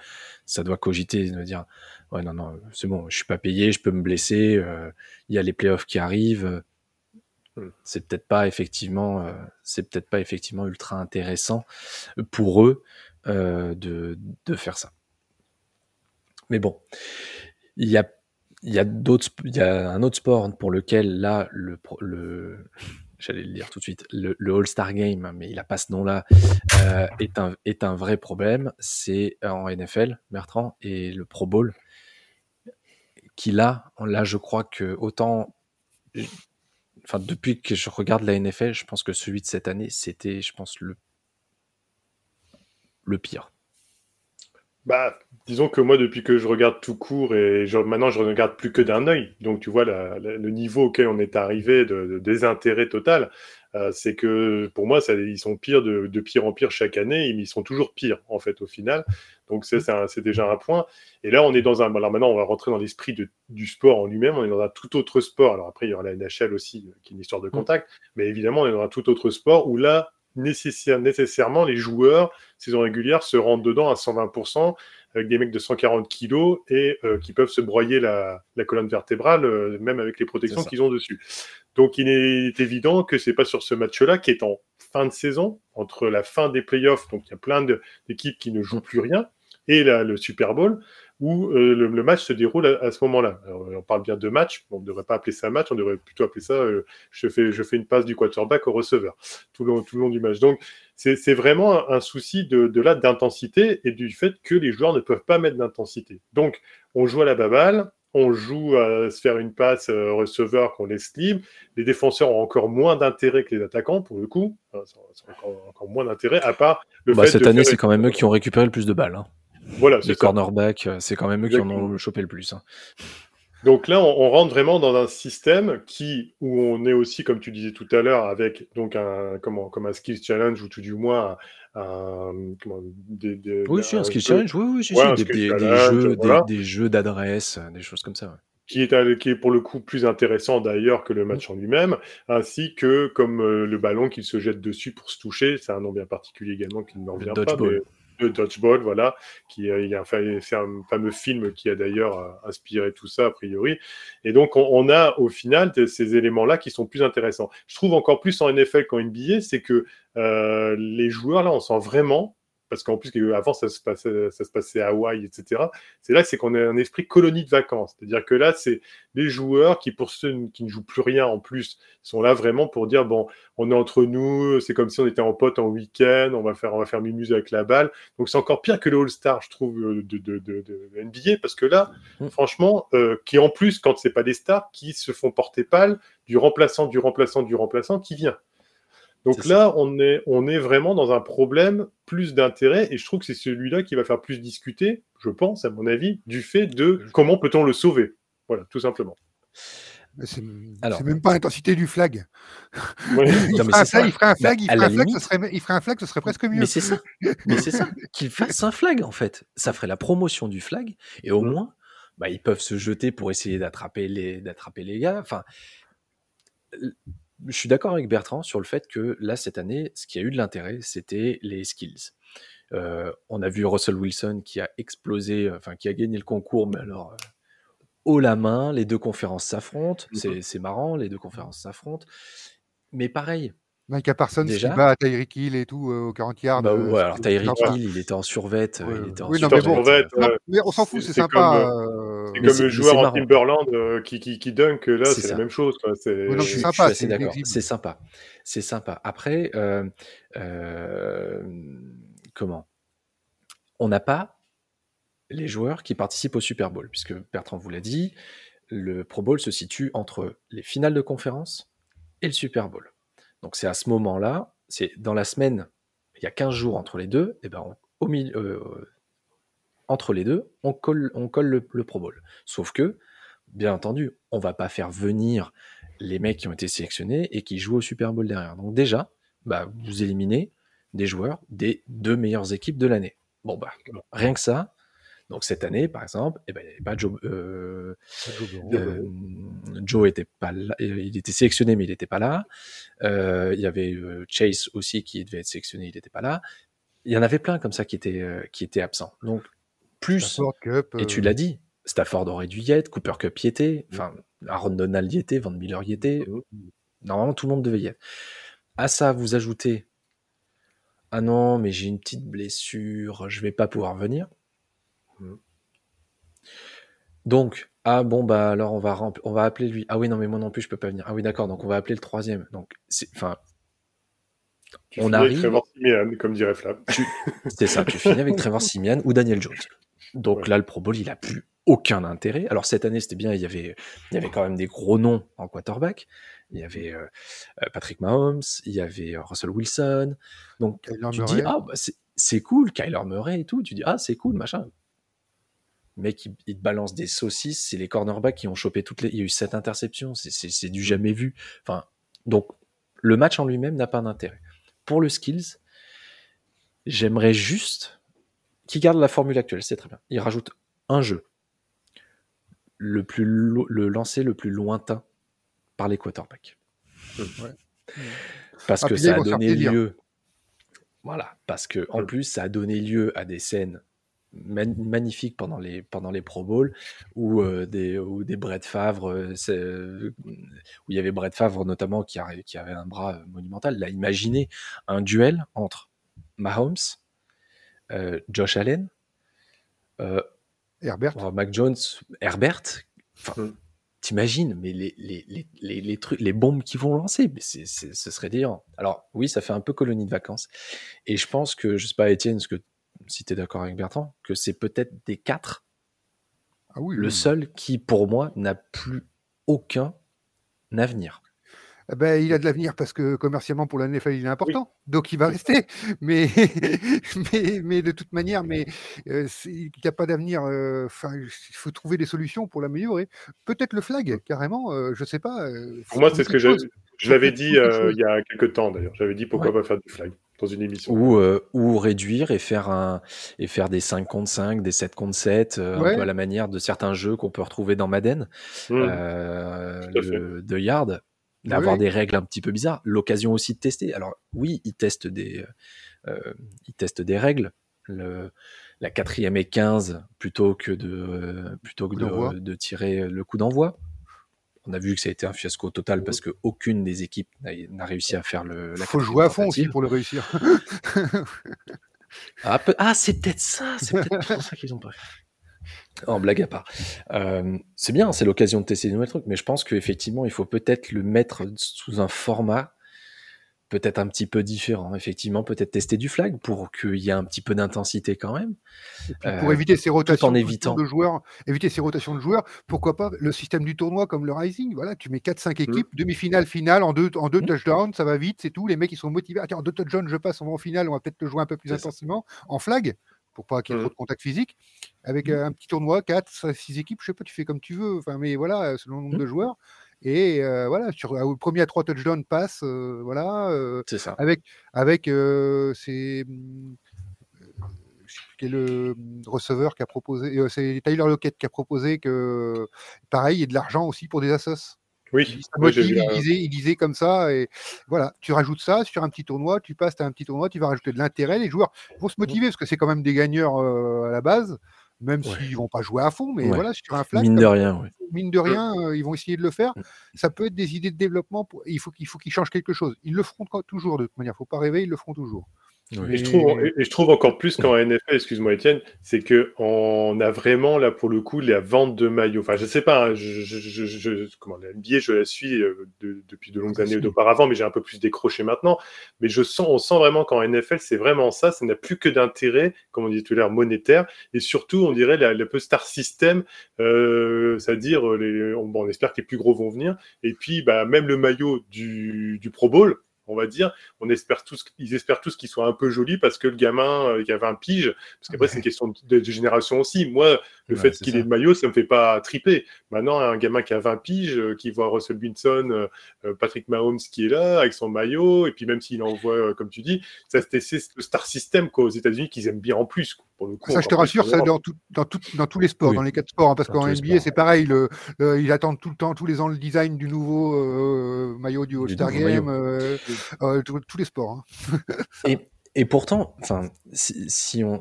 Speaker 1: Ça doit cogiter, de dire ouais non non, c'est bon, je suis pas payé, je peux me blesser, euh, il y a les playoffs qui arrivent c'est peut-être pas effectivement, euh, c'est peut-être pas effectivement ultra intéressant pour eux euh, de, de, faire ça. Mais bon, il y a, il y a d'autres, il y a un autre sport pour lequel là le, le j'allais le dire tout de suite, le, All-Star Game, mais il a pas ce nom-là, euh, est, un, est un vrai problème. C'est en NFL, Bertrand, et le Pro Bowl, qui là, là, je crois que autant enfin, depuis que je regarde la NFL, je pense que celui de cette année, c'était, je pense, le, le pire.
Speaker 3: Bah, disons que moi, depuis que je regarde tout court et maintenant je ne regarde plus que d'un œil, donc tu vois le niveau auquel on est arrivé de désintérêt total. Euh, c'est que pour moi, ça, ils sont pires de, pire en pire chaque année, ils sont toujours pires en fait au final. Donc c'est déjà un point. Et là, on est dans un. Alors maintenant, on va rentrer dans l'esprit du sport en lui-même. On est dans un tout autre sport. Alors après, il y aura la NHL aussi, euh, qui est une histoire de mm. contact. Mais évidemment, on est dans un tout autre sport où là, nécessairement, les joueurs, saison régulière, se rendent dedans à 120% avec des mecs de 140 kilos et euh, qui peuvent se broyer la, colonne vertébrale, même avec les protections qu'ils ont dessus. Donc il est évident que c'est pas sur ce match-là qui est en fin de saison, entre la fin des playoffs, donc il y a plein d'équipes qui ne jouent plus rien, et le Super Bowl, où euh, le, match se déroule à, ce moment-là. On parle bien de match, on ne devrait pas appeler ça match, on devrait plutôt appeler ça euh, je, fais, je fais une passe du quarterback au receveur tout le long, tout le long du match. Donc c'est vraiment un, souci de, de là d'intensité et du fait que les joueurs ne peuvent pas mettre d'intensité. Donc on joue à la baballe, on joue à se faire une passe euh, receveur qu'on laisse libre. Les défenseurs ont encore moins d'intérêt que les attaquants, pour le coup. encore, moins d'intérêt, à part
Speaker 1: le bah, Cette année, c'est quand même eux qui ont récupéré le plus de balles. Hein. Voilà, les cornerbacks, euh, c'est quand même eux qui en ont chopé le plus. Hein.
Speaker 3: Donc là, on, rentre vraiment dans un système qui, où on est aussi, comme tu disais tout à l'heure, avec donc un, comment, comme un skills challenge ou tout du moins un, comment,
Speaker 1: des, oui, c'est un skills challenge, oui, oui, des, jeux, des, jeux d'adresse, des choses comme ça.
Speaker 3: Qui est, qui est pour le coup plus intéressant d'ailleurs que le match en lui-même, ainsi que comme euh, le ballon qu'il se jette dessus pour se toucher, c'est un nom bien particulier également qui ne me revient pas. Mais de Dodgeball, voilà, qui euh, a c'est un fameux film qui a d'ailleurs euh, inspiré tout ça a priori. Et donc on, a au final ces éléments-là qui sont plus intéressants. Je trouve encore plus en NFL qu'en NBA, c'est que euh, les joueurs là, on sent vraiment parce qu'en plus, avant, ça se passait, ça se passait à Hawaï, etc. C'est là c'est qu'on a un esprit colonie de vacances. C'est-à-dire que là, c'est les joueurs qui, pour ceux qui ne jouent plus rien en plus, sont là vraiment pour dire bon, on est entre nous, c'est comme si on était en pote en week-end, on va faire, on va faire mimuse avec la balle. Donc c'est encore pire que le All-Star, je trouve, de, de, de, de, NBA, parce que là, mmh. franchement, euh, qui en plus, quand c'est pas des stars, qui se font porter pâle du remplaçant, du remplaçant, du remplaçant qui vient. Donc là, on est, on est vraiment dans un problème plus d'intérêt, et je trouve que c'est celui-là qui va faire plus discuter, je pense, à mon avis, du fait de comment peut-on le sauver. Voilà, tout simplement.
Speaker 2: C'est même pas l'intensité du flag. *laughs* il, ferait un flag, il, ferait un flag, il, un flag, ce serait, il ferait un flag, ce serait presque mieux.
Speaker 1: Mais c'est ça, mais c'est ça, qu'il fasse un flag en fait. Ça ferait la promotion du flag, et au mmh. moins, bah, ils peuvent se jeter pour essayer d'attraper les, d'attraper les gars. Enfin, je suis d'accord avec Bertrand sur le fait que là, cette année, ce qui a eu de l'intérêt, c'était les skills. Euh, on a vu Russell Wilson qui a explosé, enfin qui a gagné le concours, mais alors euh, haut la main, les deux conférences s'affrontent, mmh c'est marrant, les deux conférences s'affrontent. Mais pareil,
Speaker 2: Micah Parsons Déjà. qui bat Tyreek Hill et tout euh, au 40 yards.
Speaker 1: Bah, ouais, alors Tyreek Hill, il était en survette. Ouais, il était en
Speaker 2: oui, non, mais, bon, mais on s'en fout, c'est sympa.
Speaker 3: C'est comme le joueur en Timberland qui, qui, qui dunk, là, c'est la même chose.
Speaker 1: C'est sympa. C'est d'accord. C'est sympa. C'est sympa. Après, euh, euh, comment? On n'a pas les joueurs qui participent au Super Bowl, puisque Bertrand vous l'a dit, le Pro Bowl se situe entre les finales de conférence et le Super Bowl. Donc c'est à ce moment-là, c'est dans la semaine, il y a 15 jours entre les deux, et ben au milieu, euh, entre les deux, on colle, on colle le, Pro Bowl. Sauf que, bien entendu, on va pas faire venir les mecs qui ont été sélectionnés et qui jouent au Super Bowl derrière. Donc déjà, bah, vous éliminez des joueurs des deux meilleures équipes de l'année. Bon bah, rien que ça, donc cette année, par exemple, eh ben, il n'y avait pas Joe. Euh, euh, Joe était pas là, il était sélectionné, mais il n'était pas là. Euh, il y avait Chase aussi qui devait être sélectionné, il n'était pas là. Il y en avait plein comme ça qui étaient, qui étaient absents. Donc plus, et tu l'as dit, Stafford aurait dû y être, Cooper Cup y était, mm. enfin Aaron Donald y était, Van Miller y était. Mm. Normalement, tout le monde devait y être. À ça, vous ajoutez ah non, mais j'ai une petite blessure, je vais pas pouvoir venir. Mmh. Donc, ah bon, bah alors on va, on va appeler lui. Ah oui, non, mais moi non plus, je peux pas venir. Ah oui, d'accord, donc on va appeler le troisième. Donc, enfin.
Speaker 3: On arrive. Trevor Simian, comme dirait Flav. *laughs*
Speaker 1: C'est ça, tu finis avec Trevor Simian ou Daniel Jones. Donc là, le Pro Bowl, il a plus aucun intérêt. Alors cette année, c'était bien, il y avait, il y avait quand même des gros noms en quarterback. Il y avait euh, euh, Patrick Mahomes, il y avait euh, Russell Wilson. Donc tu dis, ah, bah, c'est cool, Kyler Murray et tout. Tu dis, ah, c'est cool, machin mec, il, te balance des saucisses. C'est les cornerbacks qui ont chopé toutes les. Il y a eu sept interceptions. C'est du jamais vu. Enfin, donc, le match en lui-même n'a pas d'intérêt. Pour le skills, j'aimerais juste qu'il garde la formule actuelle. C'est très bien. Il rajoute un jeu. Le, plus le lancer le plus lointain par les quarterbacks. Parce ah, que ça a donné lieu. Voilà, parce que en plus ça a donné lieu à des scènes magnifiques pendant les, pendant les Pro Bowl ou des, ou des Brett Favre, où il y avait Brett Favre notamment qui, qui avait un bras monumental. Là, imaginez un duel entre Mahomes, Josh Allen,
Speaker 2: Herbert.
Speaker 1: Mac Jones, Herbert. Mmh. T'imagines, mais les, les, les, trucs, les bombes qui vont lancer, mais c'est, ce serait délirant. Alors, oui, ça fait un peu colonie de vacances. Et je pense que, je sais pas, Étienne, que, si tu es d'accord avec Bertrand, que c'est peut-être des quatre ah oui, le seul qui, pour moi, n'a plus aucun avenir.
Speaker 2: Eh ben, il a de l'avenir parce que commercialement pour la NFL il est important, donc il va rester. *laughs* Mais, *laughs* mais, mais de toute manière, mais euh, il n'y a pas d'avenir. Euh, enfin, il faut trouver des solutions pour l'améliorer. Peut-être le flag carrément, euh, je sais pas.
Speaker 3: pour moi, c'est ce que je, je l'avais dit il y a quelques temps d'ailleurs. J'avais dit pourquoi pas faire du flag dans une émission.
Speaker 1: Ou, ou réduire et faire, un, et faire des 5 contre 5, des 7 contre 7, un peu à la manière de certains jeux qu'on peut retrouver dans Madden, mmh. de Yard d'avoir des règles un petit peu bizarres. L'occasion aussi de tester. Alors oui, ils testent des, euh, ils testent des règles. Le, la quatrième et 15 plutôt que de, plutôt que de, de, tirer le coup d'envoi. On a vu que ça a été un fiasco total parce qu'aucune des équipes n'a réussi à faire le.
Speaker 2: Il faut jouer à fond aussi pour le réussir. *laughs*
Speaker 1: ah, ah c'est peut-être ça, c'est peut-être pour ça qu'ils ont pas fait. En blague à part. Euh, c'est bien, c'est l'occasion de tester des nouveaux trucs, mais je pense qu'effectivement, il faut peut-être le mettre sous un format peut-être un petit peu différent. Effectivement, peut-être tester du flag pour qu'il y ait un petit peu d'intensité quand même.
Speaker 2: pour euh, éviter ces rotations de joueurs, éviter ces rotations de joueurs, pourquoi pas le système du tournoi comme le Rising Voilà, tu mets 4-5 mmh. équipes, demi-finale, finale, en deux, en deux mmh. touchdowns, ça va vite, c'est tout. Les mecs, ils sont motivés. Attends, en deux touchdowns, je passe, on va en finale, on va peut-être le jouer un peu plus intensément. En flag, pour pas qu'il y ait trop mmh. de contact physique. Avec mmh. un petit tournoi, 4, 6 équipes, je sais pas, tu fais comme tu veux. Enfin, mais voilà, selon le nombre de joueurs. Et voilà, sur le premier à 3 touchdowns passe, voilà.
Speaker 1: c'est ça.
Speaker 2: Avec, avec c'est le receveur qui a proposé, c'est Tyler Lockett qui a proposé que, pareil, il y ait de l'argent aussi pour des assos.
Speaker 3: Oui,
Speaker 2: il, disait, comme ça, et voilà, tu rajoutes ça sur un petit tournoi, tu passes à un petit tournoi, tu vas rajouter de l'intérêt, les joueurs vont se motiver, parce que c'est quand même des gagneurs à la base, même s'ils vont pas jouer à fond, mais voilà, sur un flag,
Speaker 1: mine de rien,
Speaker 2: mine de rien, ils vont essayer de le faire. Mmh. Ça peut être des idées de développement, pour... il faut qu'il faut qu'ils changent quelque chose. Ils le feront toujours de toute manière, faut pas rêver, ils le feront toujours.
Speaker 3: Et, je trouve, et, je trouve, encore plus qu'en NFL, excuse-moi Étienne, c'est qu'on a vraiment là pour le coup la vente de maillots. Enfin, je sais pas, hein, je, je, je, comment, la NBA, je la suis euh, depuis de longues années auparavant, mais j'ai un peu plus décroché maintenant. Mais je sens, on sent vraiment qu'en NFL, c'est vraiment ça. Ça n'a plus que d'intérêt, comme on dit tout à l'heure, monétaire. Et surtout, on dirait le peu star system, euh, c'est-à-dire, les, on, bon, on espère que les plus gros vont venir. Et puis, bah, même le maillot du, du Pro Bowl, on va dire. On espère tous, ils espèrent tous qu'il soit un peu joli parce que le gamin euh, qui avait un pige, parce qu'après c'est une question de, génération aussi. Moi, le fait qu'il ait le maillot, ça me fait pas triper. Maintenant, un gamin qui a 20 piges, euh, qui voit Russell Wilson, euh, Patrick Mahomes qui est là avec son maillot, et puis même s'il envoie, comme tu dis, ça c'est le star system quoi, aux États-Unis qu'ils aiment bien en plus. Pour le coup,
Speaker 2: ça, je te rassure, ça dans, dans, dans, tous les sports, dans les quatre sports, hein, parce qu'en NBA, c'est pareil. Le, ils attendent tout le temps, tous les ans, le design du nouveau maillot du All-Star Game. Euh, tous les sports.
Speaker 1: Hein. et, pourtant, enfin, si, on,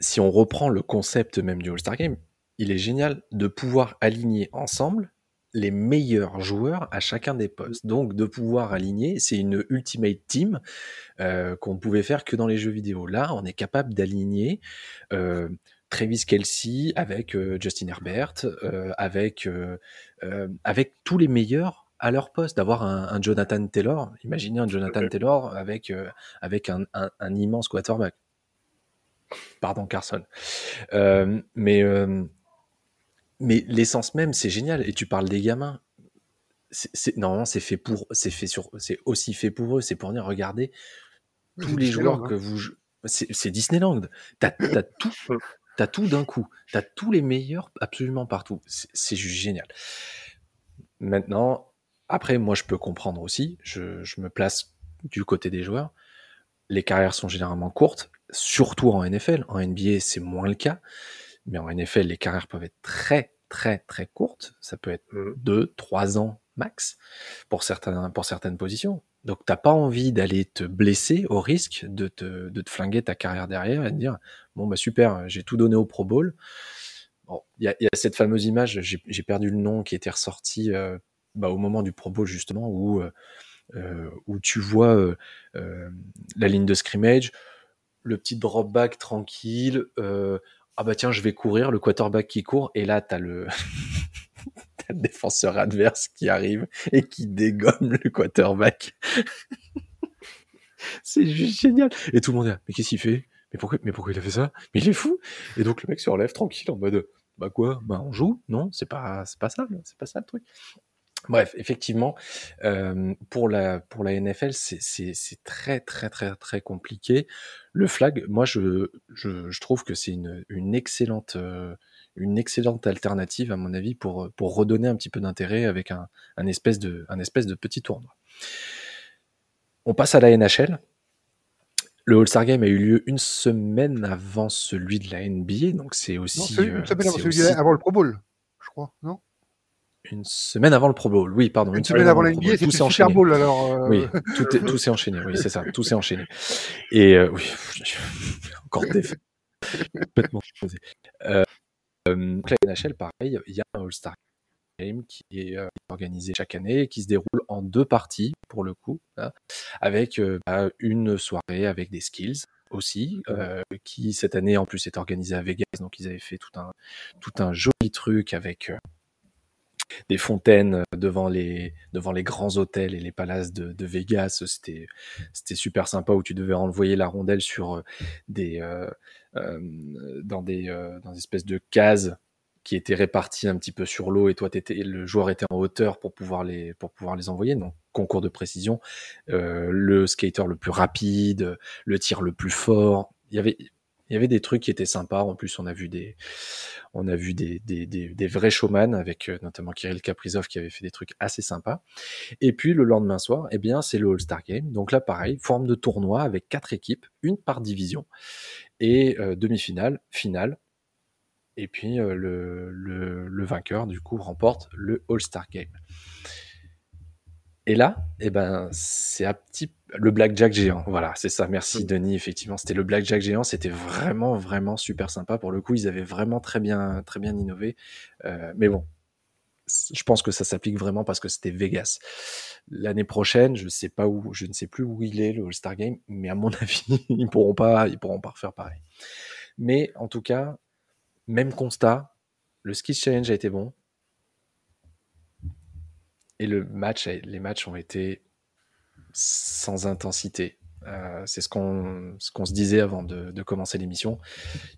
Speaker 1: si on reprend le concept même du All-Star Game, il est génial de pouvoir aligner ensemble les meilleurs joueurs à chacun des postes. Donc de pouvoir aligner, c'est une ultimate team euh, qu'on ne pouvait faire que dans les jeux vidéo. Là, on est capable d'aligner euh, Travis Kelsey avec Justin Herbert, avec, avec tous les meilleurs à leur poste, d'avoir un, Jonathan Taylor. Imaginez un Jonathan Taylor avec, euh, avec un, immense quarterback. Pardon, Carson. Euh, mais euh, mais l'essence même, c'est génial. Et tu parles des gamins. C'est, normalement, c'est fait pour, c'est fait sur, c'est aussi fait pour eux. C'est pour venir regarder tous les joueurs que hein. vous, c'est, Disneyland. T'as, as tout, t'as tout d'un coup. T'as tous les meilleurs absolument partout. c'est juste génial. Maintenant, après, moi, je peux comprendre aussi, je, me place du côté des joueurs. Les carrières sont généralement courtes, surtout en NFL. En NBA, c'est moins le cas. Mais en NFL, les carrières peuvent être très, très, très courtes. Ça peut être 2, mmh. 3 ans max pour, certains, pour certaines positions. Donc t'as pas envie d'aller te blesser au risque de te, de te flinguer ta carrière derrière et de dire bon bah super, j'ai tout donné au Pro Bowl. Bon, il y a, y a, cette fameuse image, j'ai perdu le nom, qui était ressorti euh, bah, au moment du Pro Bowl justement où euh, euh où tu vois euh, la ligne de scrimmage, le petit drop back tranquille. ah bah tiens, je vais courir, le quarterback qui court et là t'as le *laughs* défenseur adverse qui arrive et qui dégomme le quarterback. *laughs* c'est juste génial. Et tout le monde est mais qu'est-ce qu'il fait? Mais pourquoi, mais pourquoi il a fait ça? Mais il est fou Et donc le mec se relève tranquille en mode, bah quoi? Bah on joue? Non, c'est pas, c'est pas ça, c'est pas ça le truc. Bref, effectivement, euh, pour la pour la NFL, c'est très très très très compliqué. Le flag, moi je je, je trouve que c'est une, une excellente euh, une excellente alternative, à mon avis, pour, pour redonner un petit peu d'intérêt avec un, un, espèce de, un espèce de petit tournoi. On passe à la NHL. Le All-Star Game a eu lieu une semaine avant celui de la NBA, donc c'est aussi.
Speaker 2: Non, une semaine avant, celui avant le Pro Bowl, je crois, non?
Speaker 1: Une semaine avant le Pro Bowl, oui, pardon.
Speaker 2: Une, semaine, avant la NBA, c'est le Super Bowl, alors.
Speaker 1: Euh... Oui, tout s'est enchaîné, oui, c'est ça, tout s'est enchaîné. Et euh, oui, *laughs* encore des complètement euh, euh, la NHL, pareil, il y a un All-Star Game qui est organisé chaque année, qui se déroule en deux parties pour le coup, hein, avec bah, une soirée avec des skills aussi, euh, qui cette année en plus est organisé à Vegas, donc ils avaient fait tout un tout un joli truc avec des fontaines devant les devant les grands hôtels et les palaces de, de Vegas. C'était c'était super sympa où tu devais envoyer la rondelle sur des euh, euh, dans des euh, dans des espèces de cases qui étaient réparties un petit peu sur l'eau et toi étais, le joueur était en hauteur pour pouvoir les pour pouvoir les envoyer. Donc concours de précision, euh, le skater le plus rapide, le tir le plus fort. Il y avait il y avait des trucs qui étaient sympas. En plus, on a vu des, on a vu des, des, des, des vrais showman avec euh, notamment Kirill Kaprizov qui avait fait des trucs assez sympas. Et puis le lendemain soir, eh bien, c'est le All-Star Game. Donc là, pareil, forme de tournoi avec quatre équipes, une par division et euh, demi-finale, finale. Et puis euh, le, le, le, vainqueur du coup remporte le All-Star Game. Et là, eh ben, c'est un petit le blackjack géant. Voilà, c'est ça. Merci Denis. Effectivement, c'était le blackjack géant. C'était vraiment, vraiment super sympa. Pour le coup, ils avaient vraiment très bien, très bien innové. Euh, mais bon, je pense que ça s'applique vraiment parce que c'était Vegas. L'année prochaine, je sais pas où, je ne sais plus où il est le All-Star Game, mais à mon *laughs* avis, ils pourront pas, ils pourront pas refaire pareil. Mais en tout cas, même constat. Le Ski Challenge a été bon. Et le match, les matchs ont été sans intensité. Euh, c'est ce qu'on ce qu'on se disait avant de, de commencer l'émission.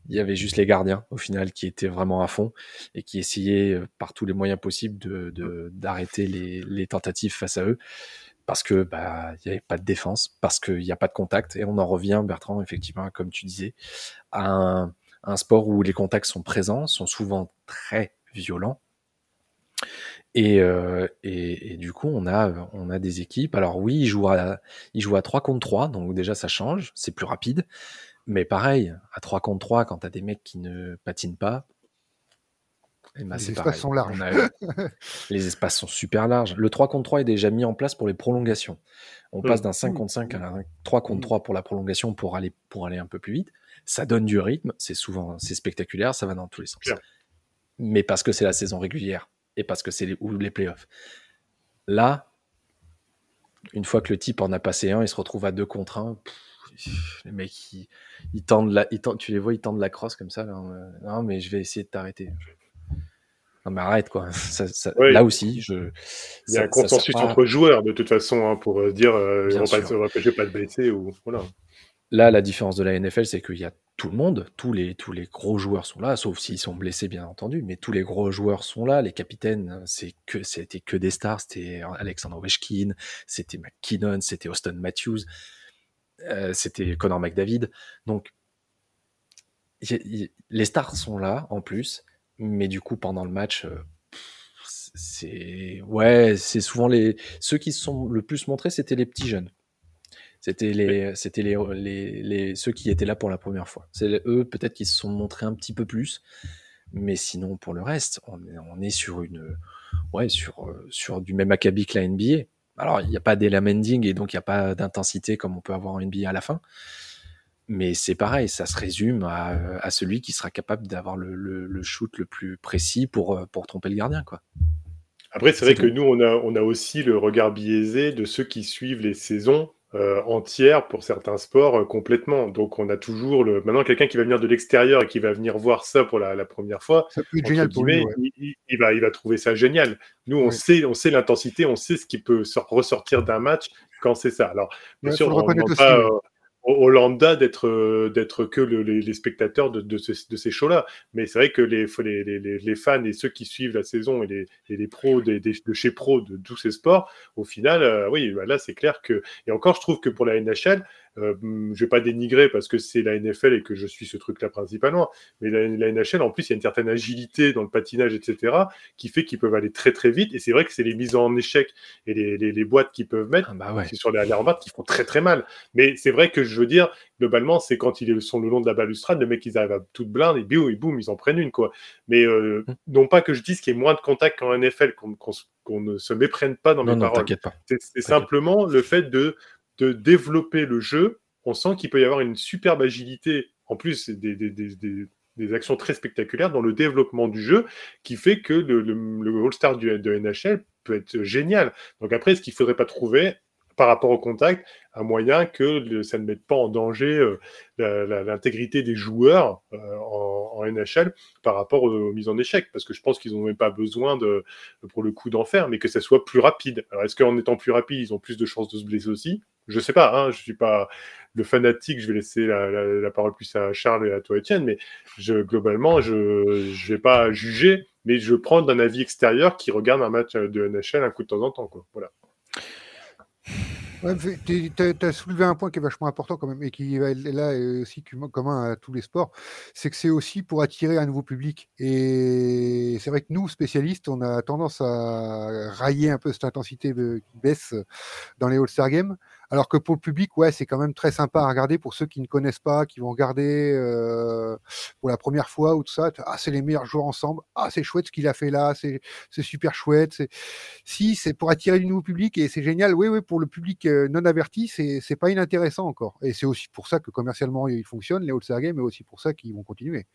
Speaker 1: Il y avait juste les gardiens au final qui étaient vraiment à fond et qui essayaient euh, par tous les moyens possibles d'arrêter les, les tentatives face à eux parce que bah il n'y avait pas de défense, parce qu'il n'y a pas de contact et on en revient Bertrand effectivement comme tu disais à un, un sport où les contacts sont présents, sont souvent très violents et, euh, et, et, du coup, on a, on a des équipes. Alors oui, ils jouent à, ils jouent à 3 contre 3, donc déjà ça change, c'est plus rapide. Mais pareil, à 3 contre 3, quand t'as des mecs qui ne patinent pas,
Speaker 2: eh ben, les espaces pareil. sont larges. *laughs*
Speaker 1: les espaces sont super larges. Le 3 contre 3 est déjà mis en place pour les prolongations. On passe d'un 5 contre 5 à un 3 contre 3 pour la prolongation pour aller, pour aller un peu plus vite. Ça donne du rythme, c'est souvent c'est spectaculaire, ça va dans tous les sens. Mais parce que c'est la saison régulière et parce que c'est les, ou les playoffs. Là, une fois que le type en a passé un, il se retrouve à deux contre un. les mecs, ils, ils tendent la, ils tendent, tu les vois, ils tendent la crosse comme ça. Là, non, mais je vais essayer de t'arrêter. Non, mais arrête, quoi. *laughs* Ça, ça, oui. Là aussi, je.
Speaker 3: Il y a un consensus pas... entre joueurs, de toute façon, hein, pour euh, dire euh, on va empêcher pas de blesser ou. Voilà.
Speaker 1: Là, la différence de la NFL, c'est qu'il y a tout le monde, tous les, tous les gros joueurs sont là, sauf s'ils sont blessés, bien entendu, mais tous les gros joueurs sont là. Les capitaines, c'est que, c'était que des stars. C'était Alexander Ovechkin, c'était McKinnon, c'était Austin Matthews, euh, c'était Connor McDavid. Donc, les stars sont là, en plus, mais du coup, pendant le match, euh, c'est, ouais, c'est souvent les, ceux qui se sont le plus montrés, c'était les petits jeunes. C'était les, c'était les, les, les, ceux qui étaient là pour la première fois. C'est eux peut-être qui se sont montrés un petit peu plus, mais sinon pour le reste, on est, on est sur une, ouais, sur, sur du même acabit que la NBA. Alors, il n'y a pas d'elamending et donc il n'y a pas d'intensité comme on peut avoir en NBA à la fin. Mais c'est pareil, ça se résume à, celui qui sera capable d'avoir le, shoot le plus précis pour, pour tromper le gardien. Quoi.
Speaker 3: Après, c'est vrai que nous, on a, on a aussi le regard biaisé de ceux qui suivent les saisons euh, entière pour certains sports euh, complètement. Donc on a toujours le maintenant quelqu'un qui va venir de l'extérieur et qui va venir voir ça pour la, première fois.
Speaker 2: Ça peut être génial pour lui,
Speaker 3: il, va il va trouver ça génial. Nous on sait on sait l'intensité, on sait ce qui peut ressortir d'un match quand c'est ça. Alors bien sûr on, ne pas, au, d'être euh, d'être que les, spectateurs de, ces shows-là. Mais c'est vrai que les, fans et ceux qui suivent la saison et les, les pros de chez pro de tous ces sports, au final, euh, oui, bah là c'est clair que et encore je trouve que pour la NHL, euh, je vais pas dénigrer parce que c'est la NFL et que je suis ce truc-là principalement, mais la, NHL, en plus, il y a une certaine agilité dans le patinage, etc., qui fait qu'ils peuvent aller très très vite. Et c'est vrai que c'est les mises en échec et les, les, boîtes qu'ils peuvent mettre, ah bah sur les arrières qui font très très mal. Mais c'est vrai que je veux dire, globalement, c'est quand ils sont le long de la balustrade, le mec, ils arrivent à toute blinde et boum, et boum, ils en prennent une, quoi. Mais euh, hum. non pas que je dise qu'il y ait moins de contact qu'en NFL, qu'on ne se méprenne pas dans mes non, paroles. C'est simplement le fait de de développer le jeu, on sent qu'il peut y avoir une superbe agilité, en plus des, actions très spectaculaires dans le développement du jeu, qui fait que le, le, All-Star de NHL peut être génial. Donc après, est-ce qu'il ne faudrait pas trouver par rapport au contact, un moyen que ça ne mette pas en danger euh, l'intégrité des joueurs euh, en, NHL par rapport aux, mises en échec, parce que je pense qu'ils n'ont même pas besoin de, pour le coup d'en faire, mais que ça soit plus rapide. Alors est-ce qu'en étant plus rapide, ils ont plus de chances de se blesser aussi? Je sais pas, hein, je suis pas le fanatique, je vais laisser la, parole plus à Charles et à toi, Étienne, mais globalement, je ne vais pas juger, mais je prends d'un avis extérieur qui regarde un match de NHL un coup de temps en temps. Quoi. Voilà.
Speaker 2: tu as soulevé un point qui est vachement important quand même et qui est là aussi commun à tous les sports, c'est que c'est aussi pour attirer un nouveau public. Et c'est vrai que nous, spécialistes, on a tendance à railler un peu cette intensité qui baisse dans les All-Star Games. Alors que pour le public, ouais, c'est quand même très sympa à regarder pour ceux qui ne connaissent pas, qui vont regarder euh, pour la première fois ou tout ça. Ah, c'est les meilleurs joueurs ensemble. Ah, c'est chouette ce qu'il a fait là. C'est super chouette. Si, c'est pour attirer du nouveau public et c'est génial. Oui, oui, pour le public euh, non averti, c'est pas inintéressant encore. Et c'est aussi pour ça que commercialement, il fonctionne, les All-Star mais aussi pour ça qu'ils vont continuer.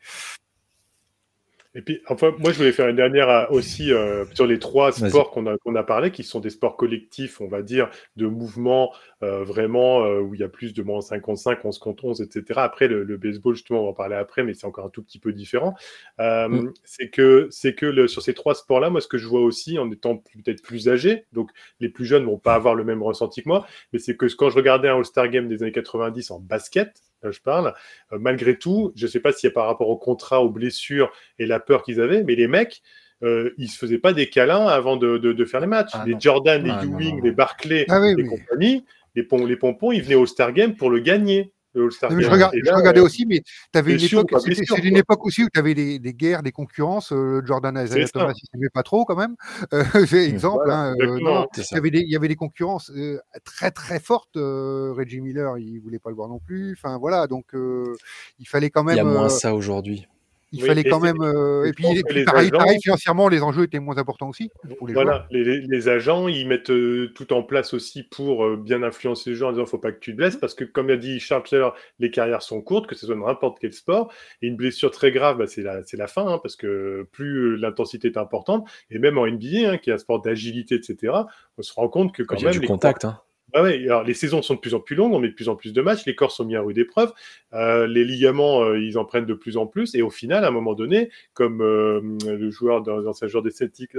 Speaker 3: Et puis, enfin, moi, je voulais faire une dernière euh, aussi euh, sur les trois sports qu'on a, qu'on a parlé, qui sont des sports collectifs, on va dire, de mouvement euh, vraiment où il y a plus de moins 55, 11 contre 11, etc. Après, le, baseball, justement, on va en parler après, mais c'est encore un tout petit peu différent. Mm. C'est que, c'est que le, sur ces trois sports-là, moi, ce que je vois aussi, en étant peut-être plus âgé, donc les plus jeunes vont pas avoir le même ressenti que moi, mais c'est que quand je regardais un All-Star Game des années 90 en basket, je parle. Euh, malgré tout, je ne sais pas s'il y a par rapport au contrat, aux blessures et la peur qu'ils avaient, mais les mecs, euh, ils se faisaient pas des câlins avant de, faire les matchs. Ah les Jordan, les ah Ewing, les Barclay ah et compagnie, les, les pompons, ils venaient au Star Game pour le gagner
Speaker 2: je, regardais aussi, mais tu avais une époque, c'est une époque aussi où tu avais des, des, guerres, des concurrences. Euh, Jordan Isaiah Thomas, il s'aimait pas trop quand même. Euh, *laughs* exemple, hein, euh, non, il, y avait des, il y avait des concurrences euh, très très fortes. Reggie Miller, il voulait pas le voir non plus. Enfin voilà, donc il fallait quand même. Il
Speaker 1: y a moins ça aujourd'hui
Speaker 2: il fallait quand même. Euh, et puis, pareil, financièrement, les enjeux étaient moins importants aussi.
Speaker 3: Pour les voilà, les, agents, ils mettent euh, tout en place aussi pour euh, bien influencer les joueurs en disant faut pas que tu te blesses, parce que, comme a dit Charles Taylor, les carrières sont courtes, que ce soit dans n'importe quel sport. Et une blessure très grave, bah, c'est la, la, fin, hein, parce que plus l'intensité est importante, et même en NBA, hein, qui est un sport d'agilité, etc., on se rend compte que quand même.
Speaker 1: Il y a du contact. Hein.
Speaker 3: Alors les saisons sont de plus en plus longues, on met de plus en plus de matchs, les corps sont mis à rude épreuve, euh, les ligaments, euh, ils en prennent de plus en plus, et au final, à un moment donné, comme euh, le joueur dans, sa joueur des Celtics,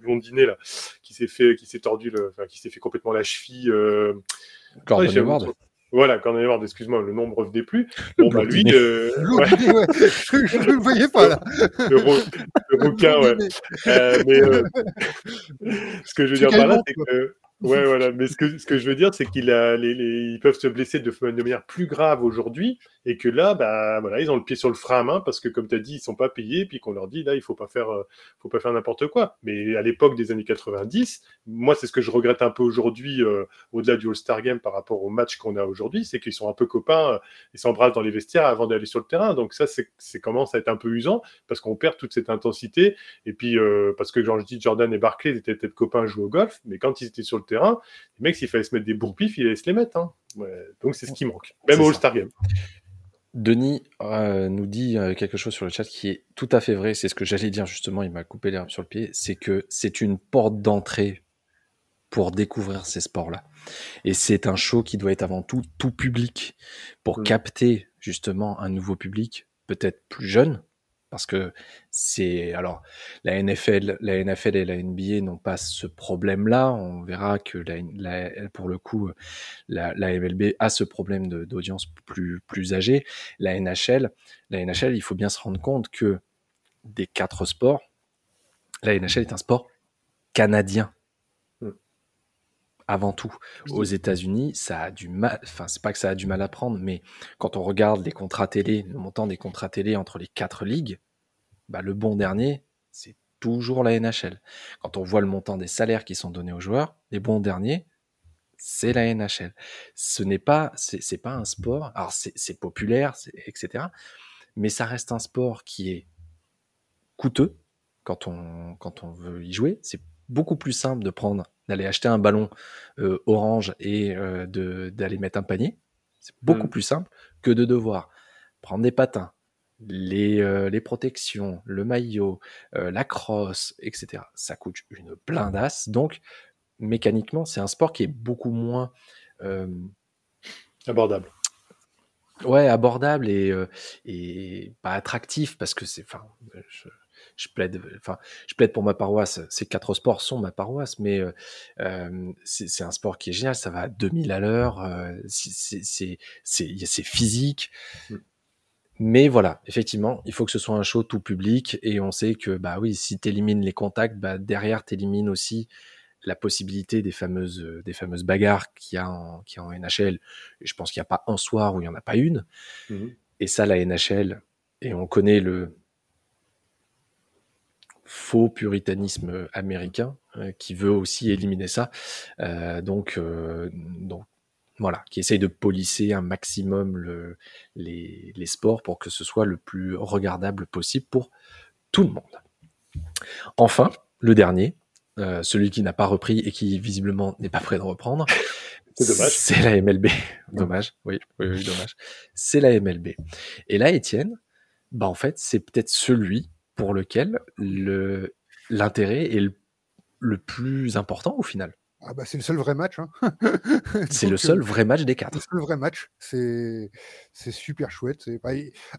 Speaker 3: blondiné là, qui s'est fait, qui s'est tordu, le, enfin, qui s'est fait complètement la cheville.
Speaker 1: Gordon Hayward.
Speaker 3: Voilà, Gordon Hayward, excuse-moi, le nom ne revenait plus. Bon, bah lui, ouais.
Speaker 2: je ne le voyais pas là. *laughs*
Speaker 3: Le, le rouquin, ouais. mais *laughs* *laughs* ce que je veux dire par là, c'est que Ouais, voilà. Mais ce que, ce que je veux dire, c'est qu'ils ils peuvent se blesser de, de, manière plus grave aujourd'hui et que là, bah, voilà, ils ont le pied sur le frein à main parce que, comme tu as dit, ils sont pas payés, puis qu'on leur dit, là, il faut pas faire, euh, faut pas faire n'importe quoi. Mais à l'époque des années 90, moi, c'est ce que je regrette un peu aujourd'hui, euh, au-delà du All-Star Game par rapport au match qu'on a aujourd'hui, c'est qu'ils sont un peu copains, ils s'embrassent dans les vestiaires avant d'aller sur le terrain. Donc ça, c'est commence à être un peu usant parce qu'on perd toute cette intensité. Et puis, parce que, genre, je dis, Jordan et Barclay étaient peut-être copains, jouer au golf, mais quand ils étaient sur le terrain, les mecs, s'il fallait se mettre des bourpifs, il allait se les mettre. Hein. donc c'est ce qui manque, même au All-Star Game.
Speaker 1: Denis euh, nous dit euh, quelque chose sur le chat qui est tout à fait vrai. C'est ce que j'allais dire justement. Il m'a coupé l'herbe sur le pied. C'est que c'est une porte d'entrée pour découvrir ces sports-là. Et c'est un show qui doit être avant tout tout public pour mm. capter justement un nouveau public, peut-être plus jeune, parce que c'est alors la NFL, la NFL et la NBA n'ont pas ce problème-là. On verra que la, pour le coup, la, MLB a ce problème d'audience plus plus âgée. La NHL, la NHL, il faut bien se rendre compte que des quatre sports, la NHL est un sport canadien mmh. avant tout. Aux États-Unis, ça a du mal, enfin, c'est pas que ça a du mal à prendre, mais quand on regarde les contrats télé, le montant des contrats télé entre les quatre ligues, bah, le bon dernier, c'est toujours la NHL. Quand on voit le montant des salaires qui sont donnés aux joueurs, les bons derniers, c'est la NHL. Ce n'est pas, c'est pas un sport. Alors c'est populaire, etc. Mais ça reste un sport qui est coûteux quand on quand on veut y jouer. C'est beaucoup plus simple de prendre, d'aller acheter un ballon euh, orange et euh, de d'aller mettre un panier. C'est beaucoup mmh. plus simple que de devoir prendre des patins, les, euh, les protections, le maillot, euh, la crosse, etc. Ça coûte une blindasse. Donc, mécaniquement, c'est un sport qui est beaucoup moins euh,
Speaker 3: abordable.
Speaker 1: Ouais, abordable et, et pas attractif parce que c'est. Enfin, je, plaide. Enfin, je plaide pour ma paroisse. Ces quatre sports sont ma paroisse, mais c'est un sport qui est génial. Ça va à 2000 à l'heure. c'est physique. Mais voilà, effectivement, il faut que ce soit un show tout public et on sait que bah oui, si tu élimines les contacts, bah derrière tu élimines aussi la possibilité des fameuses euh, des fameuses bagarres qu'il y a en qui en NHL. Et je pense qu'il n'y a pas un soir où il n'y en a pas une. Mmh et ça la NHL et on connaît le faux puritanisme américain euh, qui veut aussi éliminer ça. Euh, donc, euh, donc voilà, qui essaye de polisser un maximum le, les, les, sports pour que ce soit le plus regardable possible pour tout le monde. Enfin, le dernier, euh, celui qui n'a pas repris et qui visiblement n'est pas prêt de reprendre.
Speaker 3: C'est dommage.
Speaker 1: C'est la MLB. dommage, oui, oui, oui dommage. C'est la MLB. Et là, Étienne, bah en fait, c'est peut-être celui pour lequel le l'intérêt est le, le plus important au final.
Speaker 2: Ah bah c'est le seul vrai match. Hein. *laughs*
Speaker 1: c'est le seul vrai match des quatre.
Speaker 2: C'est le vrai match. C'est super chouette.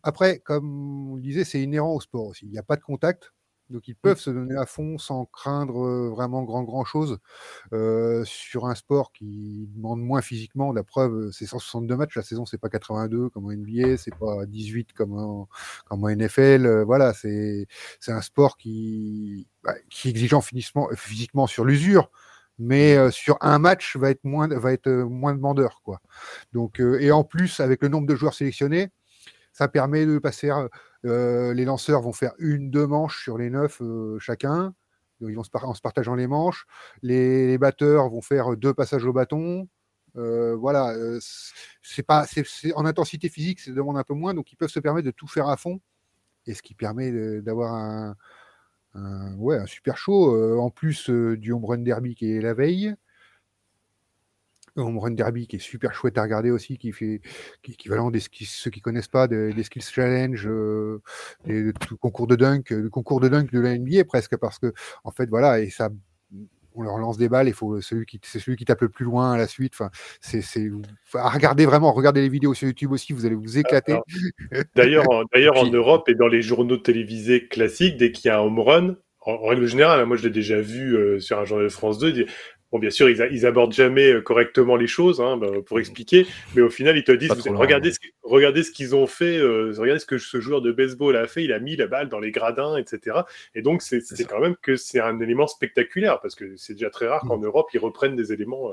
Speaker 2: Après, comme on le disait, c'est inhérent au sport aussi. Il n'y a pas de contact. Donc ils mmh. peuvent se donner à fond sans craindre vraiment grand grand chose sur un sport qui demande moins physiquement. La preuve, c'est 162 matchs la saison, c'est pas 82 comme en NBA, c'est pas 18 comme en, comme en NFL. voilà, c'est un sport qui, bah, qui exigeant physiquement, physiquement sur l'usure mais euh, sur un match va être moins va être euh, moins demandeur quoi. Donc euh, et en plus avec le nombre de joueurs sélectionnés, ça permet de passer. les lanceurs vont faire une deux manches sur les neuf chacun. ils vont se en se partageant les manches. Les, batteurs vont faire deux passages au bâton. voilà, c'est pas c'est en intensité physique, ça demande un peu moins, donc ils peuvent se permettre de tout faire à fond, et ce qui permet d'avoir un, un, ouais, un super show. Euh, en plus euh, du Home Run Derby qui est la veille. Home Run Derby qui est super chouette à regarder aussi, qui fait qui équivalent des ceux qui connaissent pas des, Skills Challenge, euh, des, concours de dunk, le concours de dunk de la NBA presque parce que en fait voilà et ça on leur lance des balles, il faut celui qui c'est celui qui tape le plus loin à la suite. Enfin, c'est c'est à regarder vraiment, regardez les vidéos sur YouTube aussi, vous allez vous éclater.
Speaker 3: D'ailleurs, d'ailleurs en *laughs* Europe et dans les journaux télévisés classiques, dès qu'il y a un home run, en, règle générale, moi je l'ai déjà vu euh, sur un journal de France 2, Bon, bien sûr, ils, ils abordent jamais euh, correctement les choses hein, bah, pour expliquer, mais au final, ils te disent regardez, ce, regardez ce qu'ils ont fait, euh, regardez ce que ce joueur de baseball a fait, il a mis la balle dans les gradins, etc. Et donc, c'est quand même que c'est un élément spectaculaire parce que c'est déjà très rare qu'en mm. Europe, ils reprennent des éléments.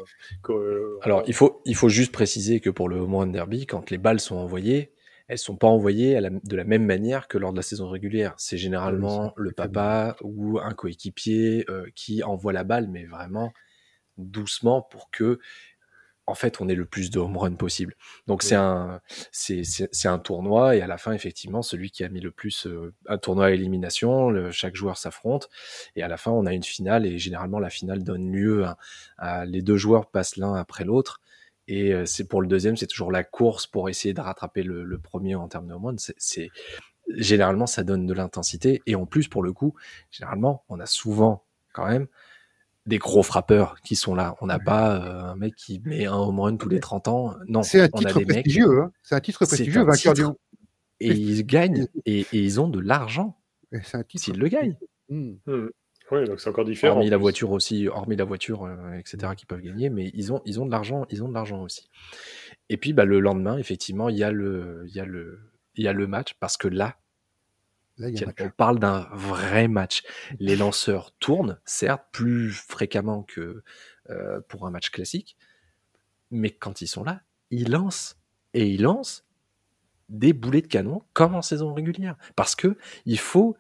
Speaker 1: Euh, Alors, il faut, il faut juste préciser que pour le home run derby, quand les balles sont envoyées, elles sont pas envoyées de la même manière que lors de la saison régulière. C'est généralement le papa ou un coéquipier euh, qui envoie la balle, mais vraiment doucement pour que en fait, on ait le plus de home run possible. Donc c'est un, c'est, un tournoi et à la fin, effectivement, celui qui a mis le plus euh, un tournoi à élimination, chaque joueur s'affronte et à la fin, on a une finale et généralement la finale donne lieu à, les deux joueurs passent l'un après l'autre et euh, c'est pour le deuxième, c'est toujours la course pour essayer de rattraper le, premier en termes de home run. c'est généralement ça donne de l'intensité et en plus pour le coup, généralement, on a souvent quand même des gros frappeurs qui sont là. On n'a pas euh, un mec qui met un home run tous les 30 ans. Non,
Speaker 2: c'est un titre prestigieux. Hein. C'est un titre prestigieux, vainqueur du...
Speaker 1: Et ils gagnent et, ils ont de l'argent. S'ils le gagnent.
Speaker 3: Hmm. Hmm. Oui, donc c'est encore différent.
Speaker 1: Hormis la voiture aussi, hormis la voiture, euh, etc., qui peuvent gagner, mais ils ont, ils ont de l'argent, ils ont de l'argent aussi. Et puis, bah, le lendemain, effectivement, il y a le, il y a le, il y a le match parce que là, on parle d'un vrai match. Les lanceurs tournent, certes, plus fréquemment que euh, pour un match classique, mais quand ils sont là, ils lancent et ils lancent des boulets de canon comme en saison régulière. Parce que il faut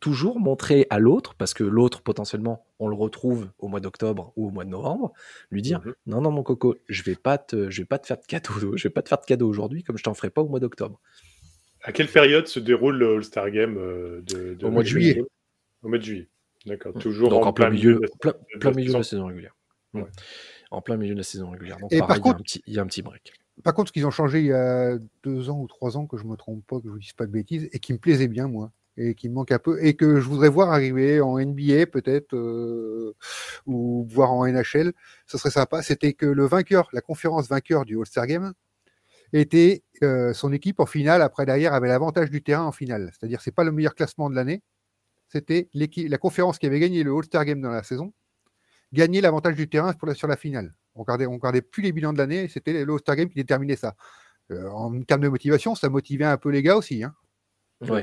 Speaker 1: toujours montrer à l'autre, parce que l'autre potentiellement on le retrouve au mois d'octobre ou au mois de novembre, lui dire mmh non non mon coco, je vais pas te, je vais pas te faire de cadeau, je vais pas te faire de cadeau aujourd'hui comme je t'en ferai pas au mois d'octobre.
Speaker 3: À quelle période se déroule le All-Star Game euh, de,
Speaker 2: Au mois de juillet.
Speaker 3: Au mois de juillet. D'accord.
Speaker 1: Mm.
Speaker 3: Toujours
Speaker 1: en, plein, milieu, de la, plein, milieu de la saison régulière. En plein milieu de la saison régulière. Donc, pareil, il, y a un petit, il y a un petit break.
Speaker 2: Par contre, ce qu'ils ont changé il y a deux ans ou trois ans, que je ne me trompe pas, que je ne vous dise pas de bêtises, et qui me plaisait bien, moi, et qui me manque un peu, et que je voudrais voir arriver en NBA peut-être, euh, ou voir en NHL, ce serait sympa, c'était que le vainqueur, la conférence vainqueur du All-Star Game, était euh, son équipe en finale, après derrière, avait l'avantage du terrain en finale. C'est-à-dire c'est pas le meilleur classement de l'année, c'était la conférence qui avait gagné le All-Star Game dans la saison, gagner l'avantage du terrain pour la, sur la finale. On regardait, on regardait plus les bilans de l'année, c'était le All-Star Game qui déterminait ça. Euh, en termes de motivation, ça motivait un peu les gars aussi. Hein.
Speaker 1: Oui,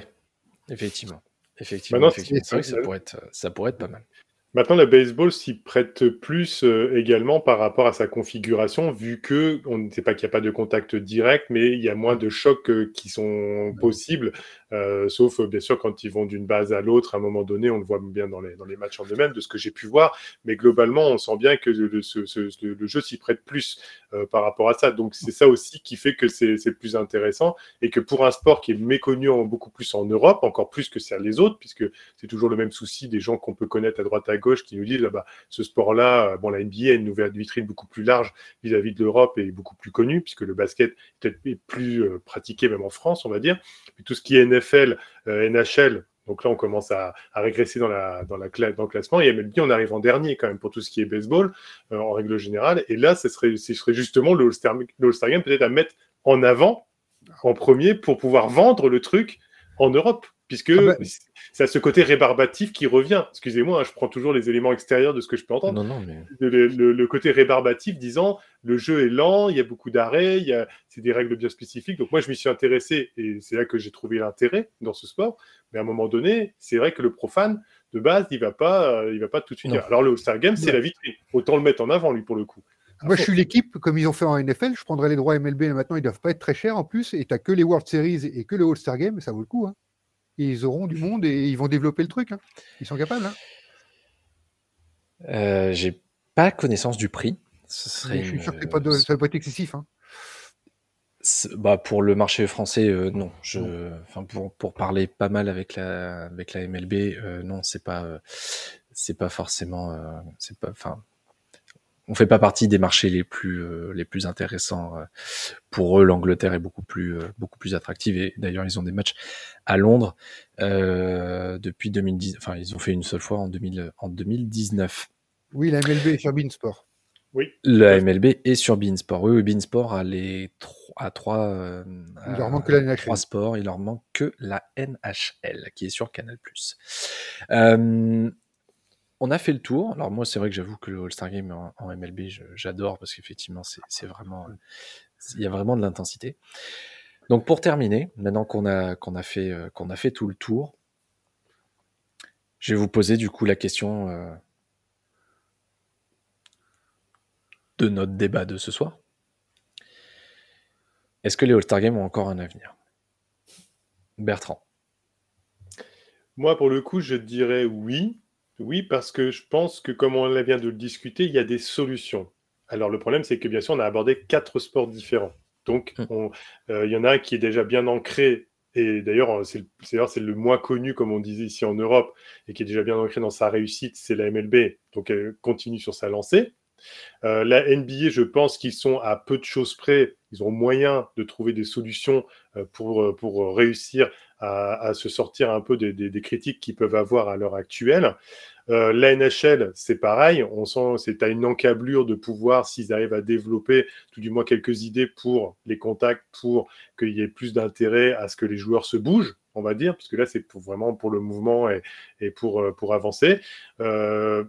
Speaker 1: effectivement. Effectivement, effectivement. ça, pourrait être, ça pourrait être pas mal.
Speaker 3: Maintenant, le baseball s'y prête plus euh, également par rapport à sa configuration, vu que on ne sait pas qu'il n'y a pas de contact direct, mais il y a moins de chocs euh, qui sont possibles, euh, sauf bien sûr quand ils vont d'une base à l'autre. À un moment donné, on le voit bien dans les, dans les matchs en eux-mêmes, de ce que j'ai pu voir. Mais globalement, on sent bien que le, le jeu s'y prête plus par rapport à ça. Donc c'est ça aussi qui fait que c'est plus intéressant et que pour un sport qui est méconnu en, beaucoup plus en Europe, encore plus que les autres, puisque c'est toujours le même souci des gens qu'on peut connaître à droite à gauche qui nous disent là bah, ce sport-là, euh, bon, la NBA a une nouvelle vitrine beaucoup plus large vis-à-vis de l'Europe et beaucoup plus connue, puisque le basket est plus euh, pratiqué même en France, on va dire. Mais tout ce qui est NFL, euh, NHL, donc là, on commence à, régresser dans, la, dans, la, dans le classement. Et MLB, on arrive en dernier quand même pour tout ce qui est baseball, en règle générale. Et là, ce serait, ce serait justement le All-Star Game peut-être à mettre en avant en premier pour pouvoir vendre le truc en Europe puisque ah bah, c'est à ce côté rébarbatif qui revient. Excusez-moi, hein, je prends toujours les éléments extérieurs de ce que je peux entendre.
Speaker 1: Non, non, mais...
Speaker 3: le, côté rébarbatif disant le jeu est lent, il y a beaucoup d'arrêts, c'est des règles bien spécifiques. Donc moi, je m'y suis intéressé et c'est là que j'ai trouvé l'intérêt dans ce sport. Mais à un moment donné, c'est vrai que le profane, de base, il va pas, il va pas tout de suite. Alors le All-Star Game, c'est la vitrine. Autant le mettre en avant, lui, pour le coup.
Speaker 2: Moi, je suis l'équipe, comme ils ont fait en NFL, je prendrais les droits MLB, maintenant, ils doivent pas être très chers en plus, et tu que les World Series et que le All-Star Game, ça vaut le coup. Hein ils auront du monde et ils vont développer le truc. Hein. Ils sont capables. Hein.
Speaker 1: Euh, J'ai pas connaissance du prix. Ce serait
Speaker 2: je suis sûr que pas ça va pas être excessif. Hein.
Speaker 1: Bah pour le marché français, euh, non. Je, enfin pour, pour parler pas mal avec la avec la MLB, euh, non, c'est pas euh, c'est pas forcément c'est pas enfin on fait pas partie des marchés les plus euh, les plus intéressants euh, pour eux. L'Angleterre est beaucoup plus euh, beaucoup plus attractive et d'ailleurs ils ont des matchs à Londres depuis 2010. Enfin ils ont fait une seule fois en 2000 en 2019.
Speaker 2: Oui, la MLB est sur Beansport.
Speaker 3: Oui.
Speaker 1: La MLB est sur Beansport. Oui, oui Beansport a les à trois.
Speaker 2: il leur manque que la NHL.
Speaker 1: Trois sports. Il leur manque que la NHL qui est sur Canal+. Euh, on a fait le tour. Alors moi, c'est vrai que j'avoue que le All-Star Game en, MLB, j'adore parce qu'effectivement, c'est vraiment, il y a vraiment de l'intensité. Donc pour terminer, maintenant qu'on a qu'on a fait euh, qu'on a fait tout le tour, je vais vous poser du coup la question euh, de notre débat de ce soir. Est-ce que les All-Star Games ont encore un avenir? Bertrand.
Speaker 3: Moi, pour le coup, je dirais oui. Oui, parce que je pense que, comme on vient de le discuter, il y a des solutions. Alors, le problème, c'est que bien sûr, on a abordé quatre sports différents. Donc, hum. euh, il y en a un qui est déjà bien ancré, et d'ailleurs, c'est le, le moins connu, comme on disait ici en Europe, et qui est déjà bien ancré dans sa réussite, c'est la MLB. Donc, elle continue sur sa lancée. Euh, la NBA, je pense qu'ils sont à peu de choses près. Ils ont moyen de trouver des solutions euh, pour, pour réussir à, se sortir un peu des, critiques qu'ils peuvent avoir à l'heure actuelle. Euh, la NHL, c'est pareil. On sent c'est à une encablure de pouvoir s'ils arrivent à développer tout du moins quelques idées pour les contacts, pour qu'il y ait plus d'intérêt à ce que les joueurs se bougent, on va dire, parce que là, c'est vraiment pour le mouvement et, pour, pour avancer. Euh,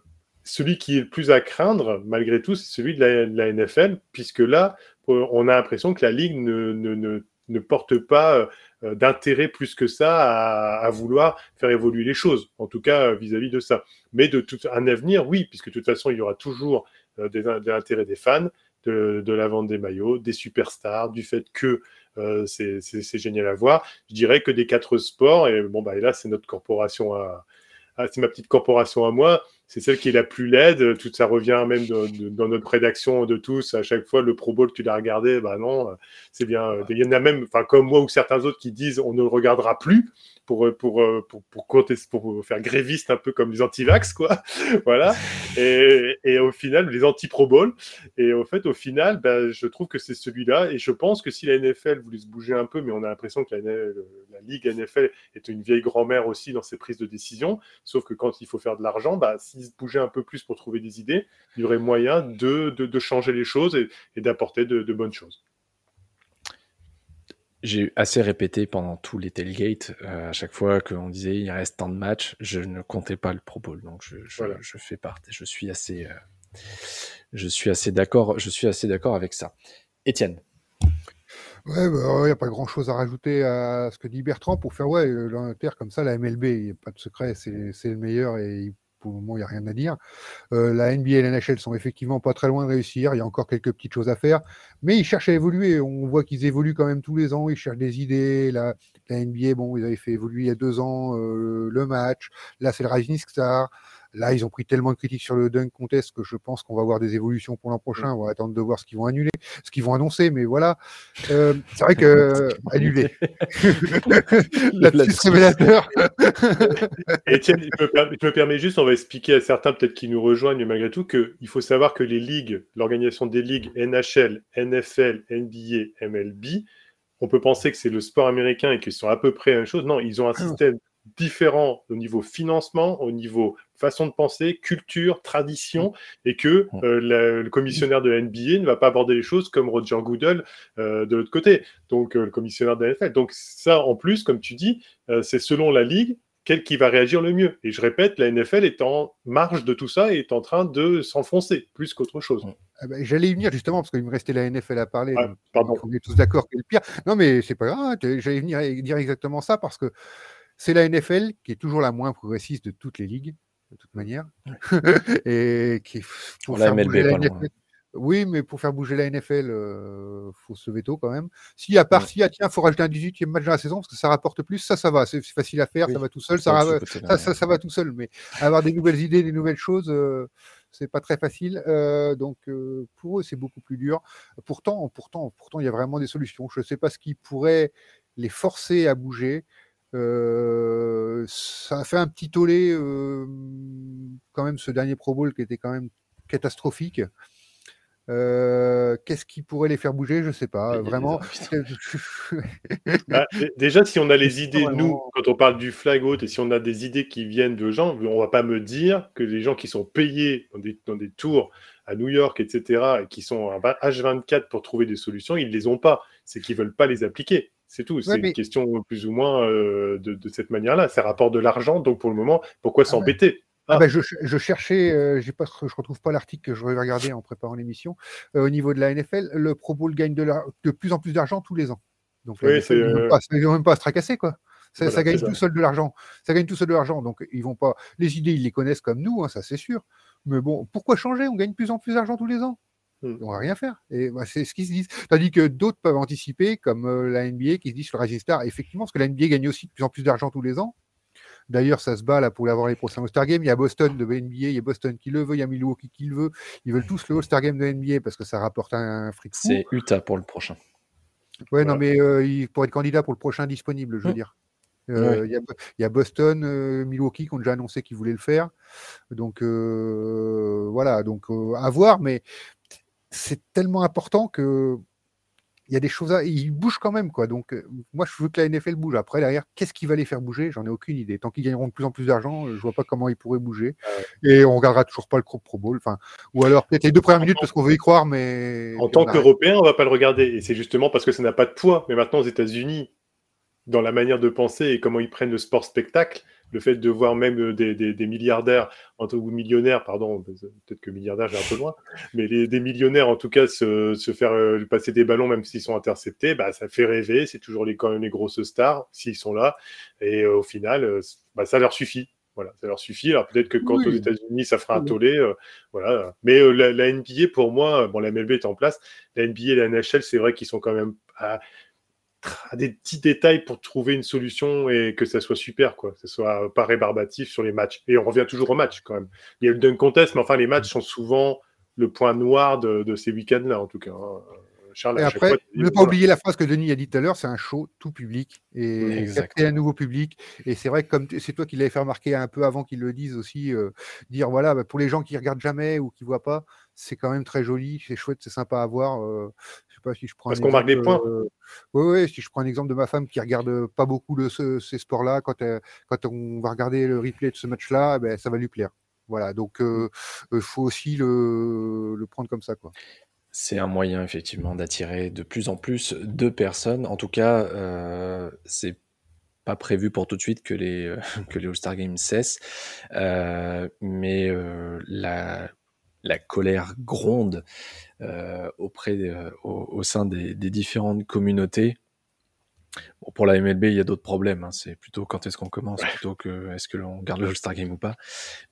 Speaker 3: celui qui est le plus à craindre, malgré tout, c'est celui de la, NFL, puisque là, on a l'impression que la Ligue ne, porte pas euh, d'intérêt plus que ça à, vouloir faire évoluer les choses, en tout cas euh, vis-à-vis de ça. Mais de tout un avenir, oui, puisque de toute façon, il y aura toujours euh, des, de l'intérêt des fans, de, la vente des maillots, des superstars, du fait que c'est génial à voir. Je dirais que des quatre sports, et bon, bah, là, c'est notre corporation c'est ma petite corporation à moi c'est celle qui est la plus laide. Tout ça revient même dans notre rédaction de tous. À chaque fois, le Pro Bowl, tu l'as regardé, bah non, c'est bien. Il y en a même, enfin comme moi ou certains autres qui disent on ne le regardera plus pour, pour, pour, pour, pour faire gréviste un peu comme les anti-vax, quoi. *laughs* voilà. Et, et, au final, les anti-Pro Bowl. Et au fait, au final, ben, je trouve que c'est celui-là. Et je pense que si la NFL voulait se bouger un peu, mais on a l'impression que la, la, Ligue NFL est une vieille grand-mère aussi dans ses prises de décision. Sauf que quand il faut faire de l'argent, bah, s'ils se bougeaient un peu plus pour trouver des idées, il y aurait moyen de, de, de changer les choses et, et d'apporter de, de bonnes choses
Speaker 1: j'ai assez répété pendant tous les tailgates, euh, à chaque fois qu'on disait il reste tant de matchs, je ne comptais pas le Pro Bowl. Donc je, je, fais partie, je suis assez, euh, je suis assez d'accord, je suis assez d'accord avec ça. Étienne.
Speaker 2: Ouais, il bah, n'y a pas grand chose à rajouter à ce que dit Bertrand pour faire ouais, l'Inter comme ça, la MLB, il n'y a pas de secret, c'est le meilleur et pour le moment, il n'y a rien à dire. Euh, la NBA et la NHL sont effectivement pas très loin de réussir. Il y a encore quelques petites choses à faire, mais ils cherchent à évoluer. On voit qu'ils évoluent quand même tous les ans. Ils cherchent des idées. La, NBA, bon, ils avaient fait évoluer il y a deux ans euh, le match. Là, c'est le Rising Star. Là, ils ont pris tellement de critiques sur le dunk contest que je pense qu'on va avoir des évolutions pour l'an prochain. On va attendre de voir ce qu'ils vont annuler, ce qu'ils vont annoncer. Mais voilà, euh, c'est vrai que *laughs* euh, annuler. *laughs*
Speaker 3: La petite révélateur. *laughs* Etienne, je me, permets juste, on va expliquer à certains peut-être qui nous rejoignent malgré tout qu'il faut savoir que les ligues, l'organisation des ligues NHL, NFL, NBA, MLB, on peut penser que c'est le sport américain et qu'ils sont à peu près la même chose. Non, ils ont un ah. système différents au niveau financement, au niveau façon de penser, culture, tradition, mm. et que mm. euh, le commissionnaire de la NBA ne va pas aborder les choses comme Roger Goodell euh, de l'autre côté, donc euh, le commissionnaire de la NFL. Donc ça, en plus, comme tu dis, c'est selon la ligue quel qui va réagir le mieux. Et je répète, la NFL est en marge de tout ça et est en train de s'enfoncer plus qu'autre chose. Mm.
Speaker 2: Ah bah, j'allais y venir justement parce qu'il me restait la NFL à parler. pardon. On est tous d'accord que le pire. Non, mais c'est pas grave. Hein, j'allais venir dire exactement ça parce que c'est la NFL qui est toujours la moins progressiste de toutes les ligues, de toute manière. *laughs* et qui
Speaker 1: pour la MLB,
Speaker 2: Oui, mais pour faire bouger la NFL, il euh, faut se veto quand même. Si à part, si, ah, tiens, il faut rajouter un 18e match dans la saison parce que ça rapporte plus, ça, ça va. C'est facile à faire, ça va tout seul. Ça, ça, va tout seul. Mais avoir des nouvelles idées, des nouvelles choses, euh, c'est pas très facile. Euh, donc pour eux, c'est beaucoup plus dur. Pourtant, pourtant, pourtant, il y a vraiment des solutions. Je ne sais pas ce qui pourrait les forcer à bouger. Euh, ça a fait un petit tollé euh, quand même ce dernier Pro Bowl qui était quand même catastrophique. Euh, qu'est-ce qui pourrait les faire bouger? Je ne sais pas. Vraiment. *laughs*
Speaker 3: Bah, déjà, si on a les idées, nous, quand on parle du flag out, et si on a des idées qui viennent de gens, on ne va pas me dire que les gens qui sont payés dans des, dans des tours à New York, etc., et qui sont à H24 pour trouver des solutions, ils ne les ont pas. C'est qu'ils ne veulent pas les appliquer. C'est tout. C'est une question plus ou moins euh, de, cette manière-là. C'est rapport de l'argent. Donc pour le moment, pourquoi ah s'embêter?
Speaker 2: Ah, ben, je, cherchais, euh, je ne retrouve pas l'article que je vais regarder en préparant l'émission. Euh, au niveau de la NFL, le Pro Bowl gagne de, de plus en plus d'argent tous les ans. Donc, oui, ils n'ont même, pas à se tracasser, quoi. Ça, gagne tout seul de l'argent. Ça gagne tout seul de l'argent. Donc, ils vont pas. Les idées, ils les connaissent comme nous, hein, ça c'est sûr. Mais bon, pourquoi changer? On gagne de plus en plus d'argent tous les ans. Hmm. On va rien faire. Et bah, c'est ce qu'ils se disent. Tandis que d'autres peuvent anticiper, comme euh, la NBA qui se dit sur le Rising Star, effectivement, parce que la NBA gagne aussi de plus en plus d'argent tous les ans. D'ailleurs, ça se bat là pour avoir les prochains All-Star Games. Il y a Boston de NBA, il y a Boston qui le veut, il y a Milwaukee qui le veut. Ils veulent tous le All-Star Game de NBA parce que ça rapporte un fric fou.
Speaker 1: C'est Utah pour le prochain.
Speaker 2: Ouais, non, mais euh, pour être candidat pour le prochain disponible, je veux hmm. dire. Euh, il y, a Boston, euh, Milwaukee qui ont déjà annoncé qu'ils voulaient le faire. Donc voilà, donc à voir, mais c'est tellement important que il y a des choses à... Il bouge quand même, quoi. Donc, euh, moi, je veux que la NFL bouge. Après, derrière, qu'est-ce qui va les faire bouger? J'en ai aucune idée. Tant qu'ils gagneront de plus en plus d'argent, je vois pas comment ils pourraient bouger. Et on regardera toujours pas le Pro Bowl. Enfin, ou alors peut-être les deux premières minutes parce qu'on veut y croire, mais.
Speaker 3: En tant qu'Européen, on va pas le regarder. Et c'est justement parce que ça n'a pas de poids. Mais maintenant, aux États-Unis, dans la manière de penser et comment ils prennent le sport spectacle, le fait de voir même euh, des, des, milliardaires, ou millionnaires, pardon, peut-être que milliardaires, j'ai un peu loin, mais les, des millionnaires en tout cas se, se faire euh, passer des ballons même s'ils sont interceptés, bah, ça fait rêver, c'est toujours les, quand même les grosses stars s'ils sont là, et euh, au final, bah, ça leur suffit. Voilà, ça leur suffit. Alors peut-être que quand aux États-Unis, ça fera un tollé, voilà. Mais la, NBA, pour moi, bon, la MLB est en place. La NBA et la NHL, c'est vrai qu'ils sont quand même à des petits détails pour trouver une solution et que ça soit super, quoi. Que ce soit pas rébarbatif sur les matchs. Et on revient toujours au match, quand même. Il y a le dunk contest, mais enfin, les matchs sont souvent le point noir de, ces week-ends-là, en tout cas. Hein.
Speaker 2: Charles, et après, ne pas oublier la phrase que Denis a dit tout à l'heure, c'est un show tout public et capter un nouveau public. Et c'est vrai que comme c'est toi qui l'avais fait remarquer un peu avant qu'ils le disent aussi, euh, dire voilà, bah, pour les gens qui regardent jamais ou qui voient pas, c'est quand même très joli, c'est chouette, c'est sympa à voir. Euh, si je prends
Speaker 3: Parce qu'on marque des points.
Speaker 2: oui, si je prends un exemple de ma femme qui regarde pas beaucoup de ces sports-là, quand, quand on va regarder le replay de ce match-là, ben, ça va lui plaire. Voilà, donc il mmh. faut aussi le, le, prendre comme ça. quoi.
Speaker 1: C'est un moyen effectivement d'attirer de plus en plus de personnes. En tout cas, euh, c'est pas prévu pour tout de suite que les, *laughs* que les All-Star Games cessent, mais la la colère gronde euh, auprès euh, au, sein des, différentes communautés. pour la MLB, il y a d'autres problèmes. Hein. C'est plutôt quand est-ce qu'on commence, plutôt que est-ce que l'on garde le All-Star Game ou pas.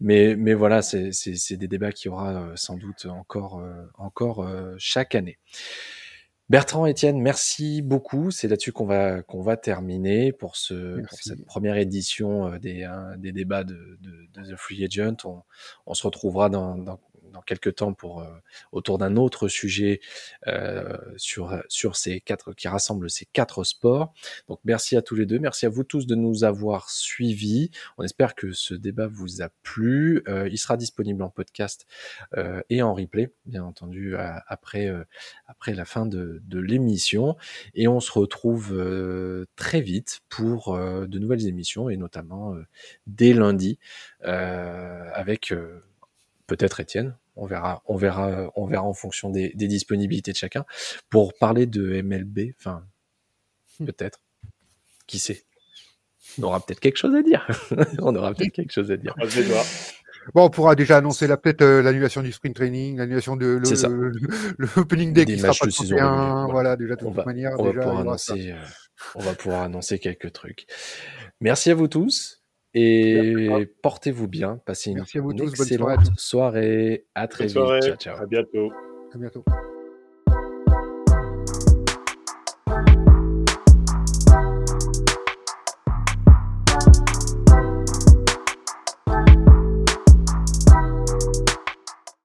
Speaker 1: Mais, mais voilà, c'est des débats qui aura euh, sans doute encore, encore chaque année. Bertrand Etienne, merci beaucoup. C'est là-dessus qu'on va, qu'on va terminer pour, ce, cette première édition des, hein, des débats de, The Free Agent. On, se retrouvera dans, dans, dans quelques temps pour euh, autour d'un autre sujet euh, sur sur ces quatre qui rassemble ces quatre sports. Donc merci à tous les deux, merci à vous tous de nous avoir suivis. On espère que ce débat vous a plu. Euh, il sera disponible en podcast et en replay, bien entendu après après la fin de, de l'émission. Et on se retrouve très vite pour de nouvelles émissions et notamment dès lundi avec peut-être Étienne, on verra, on verra, on verra en fonction des, disponibilités de chacun. Pour parler de MLB, enfin, hmm. peut-être, qui sait, on aura peut-être quelque chose à dire. *laughs* on aura peut-être quelque chose à dire.
Speaker 2: Bon, on pourra déjà annoncer la peut-être euh, l'annulation du sprint training, l'annulation de l'opening day qui sera pas
Speaker 1: de voilà. déjà de toute manière. On, va pouvoir annoncer, euh, on va pouvoir annoncer quelques trucs. Merci à vous tous. Et portez-vous bien, passez une, excellente soirée. À très vite.
Speaker 3: Ciao, ciao.
Speaker 2: À bientôt. À bientôt.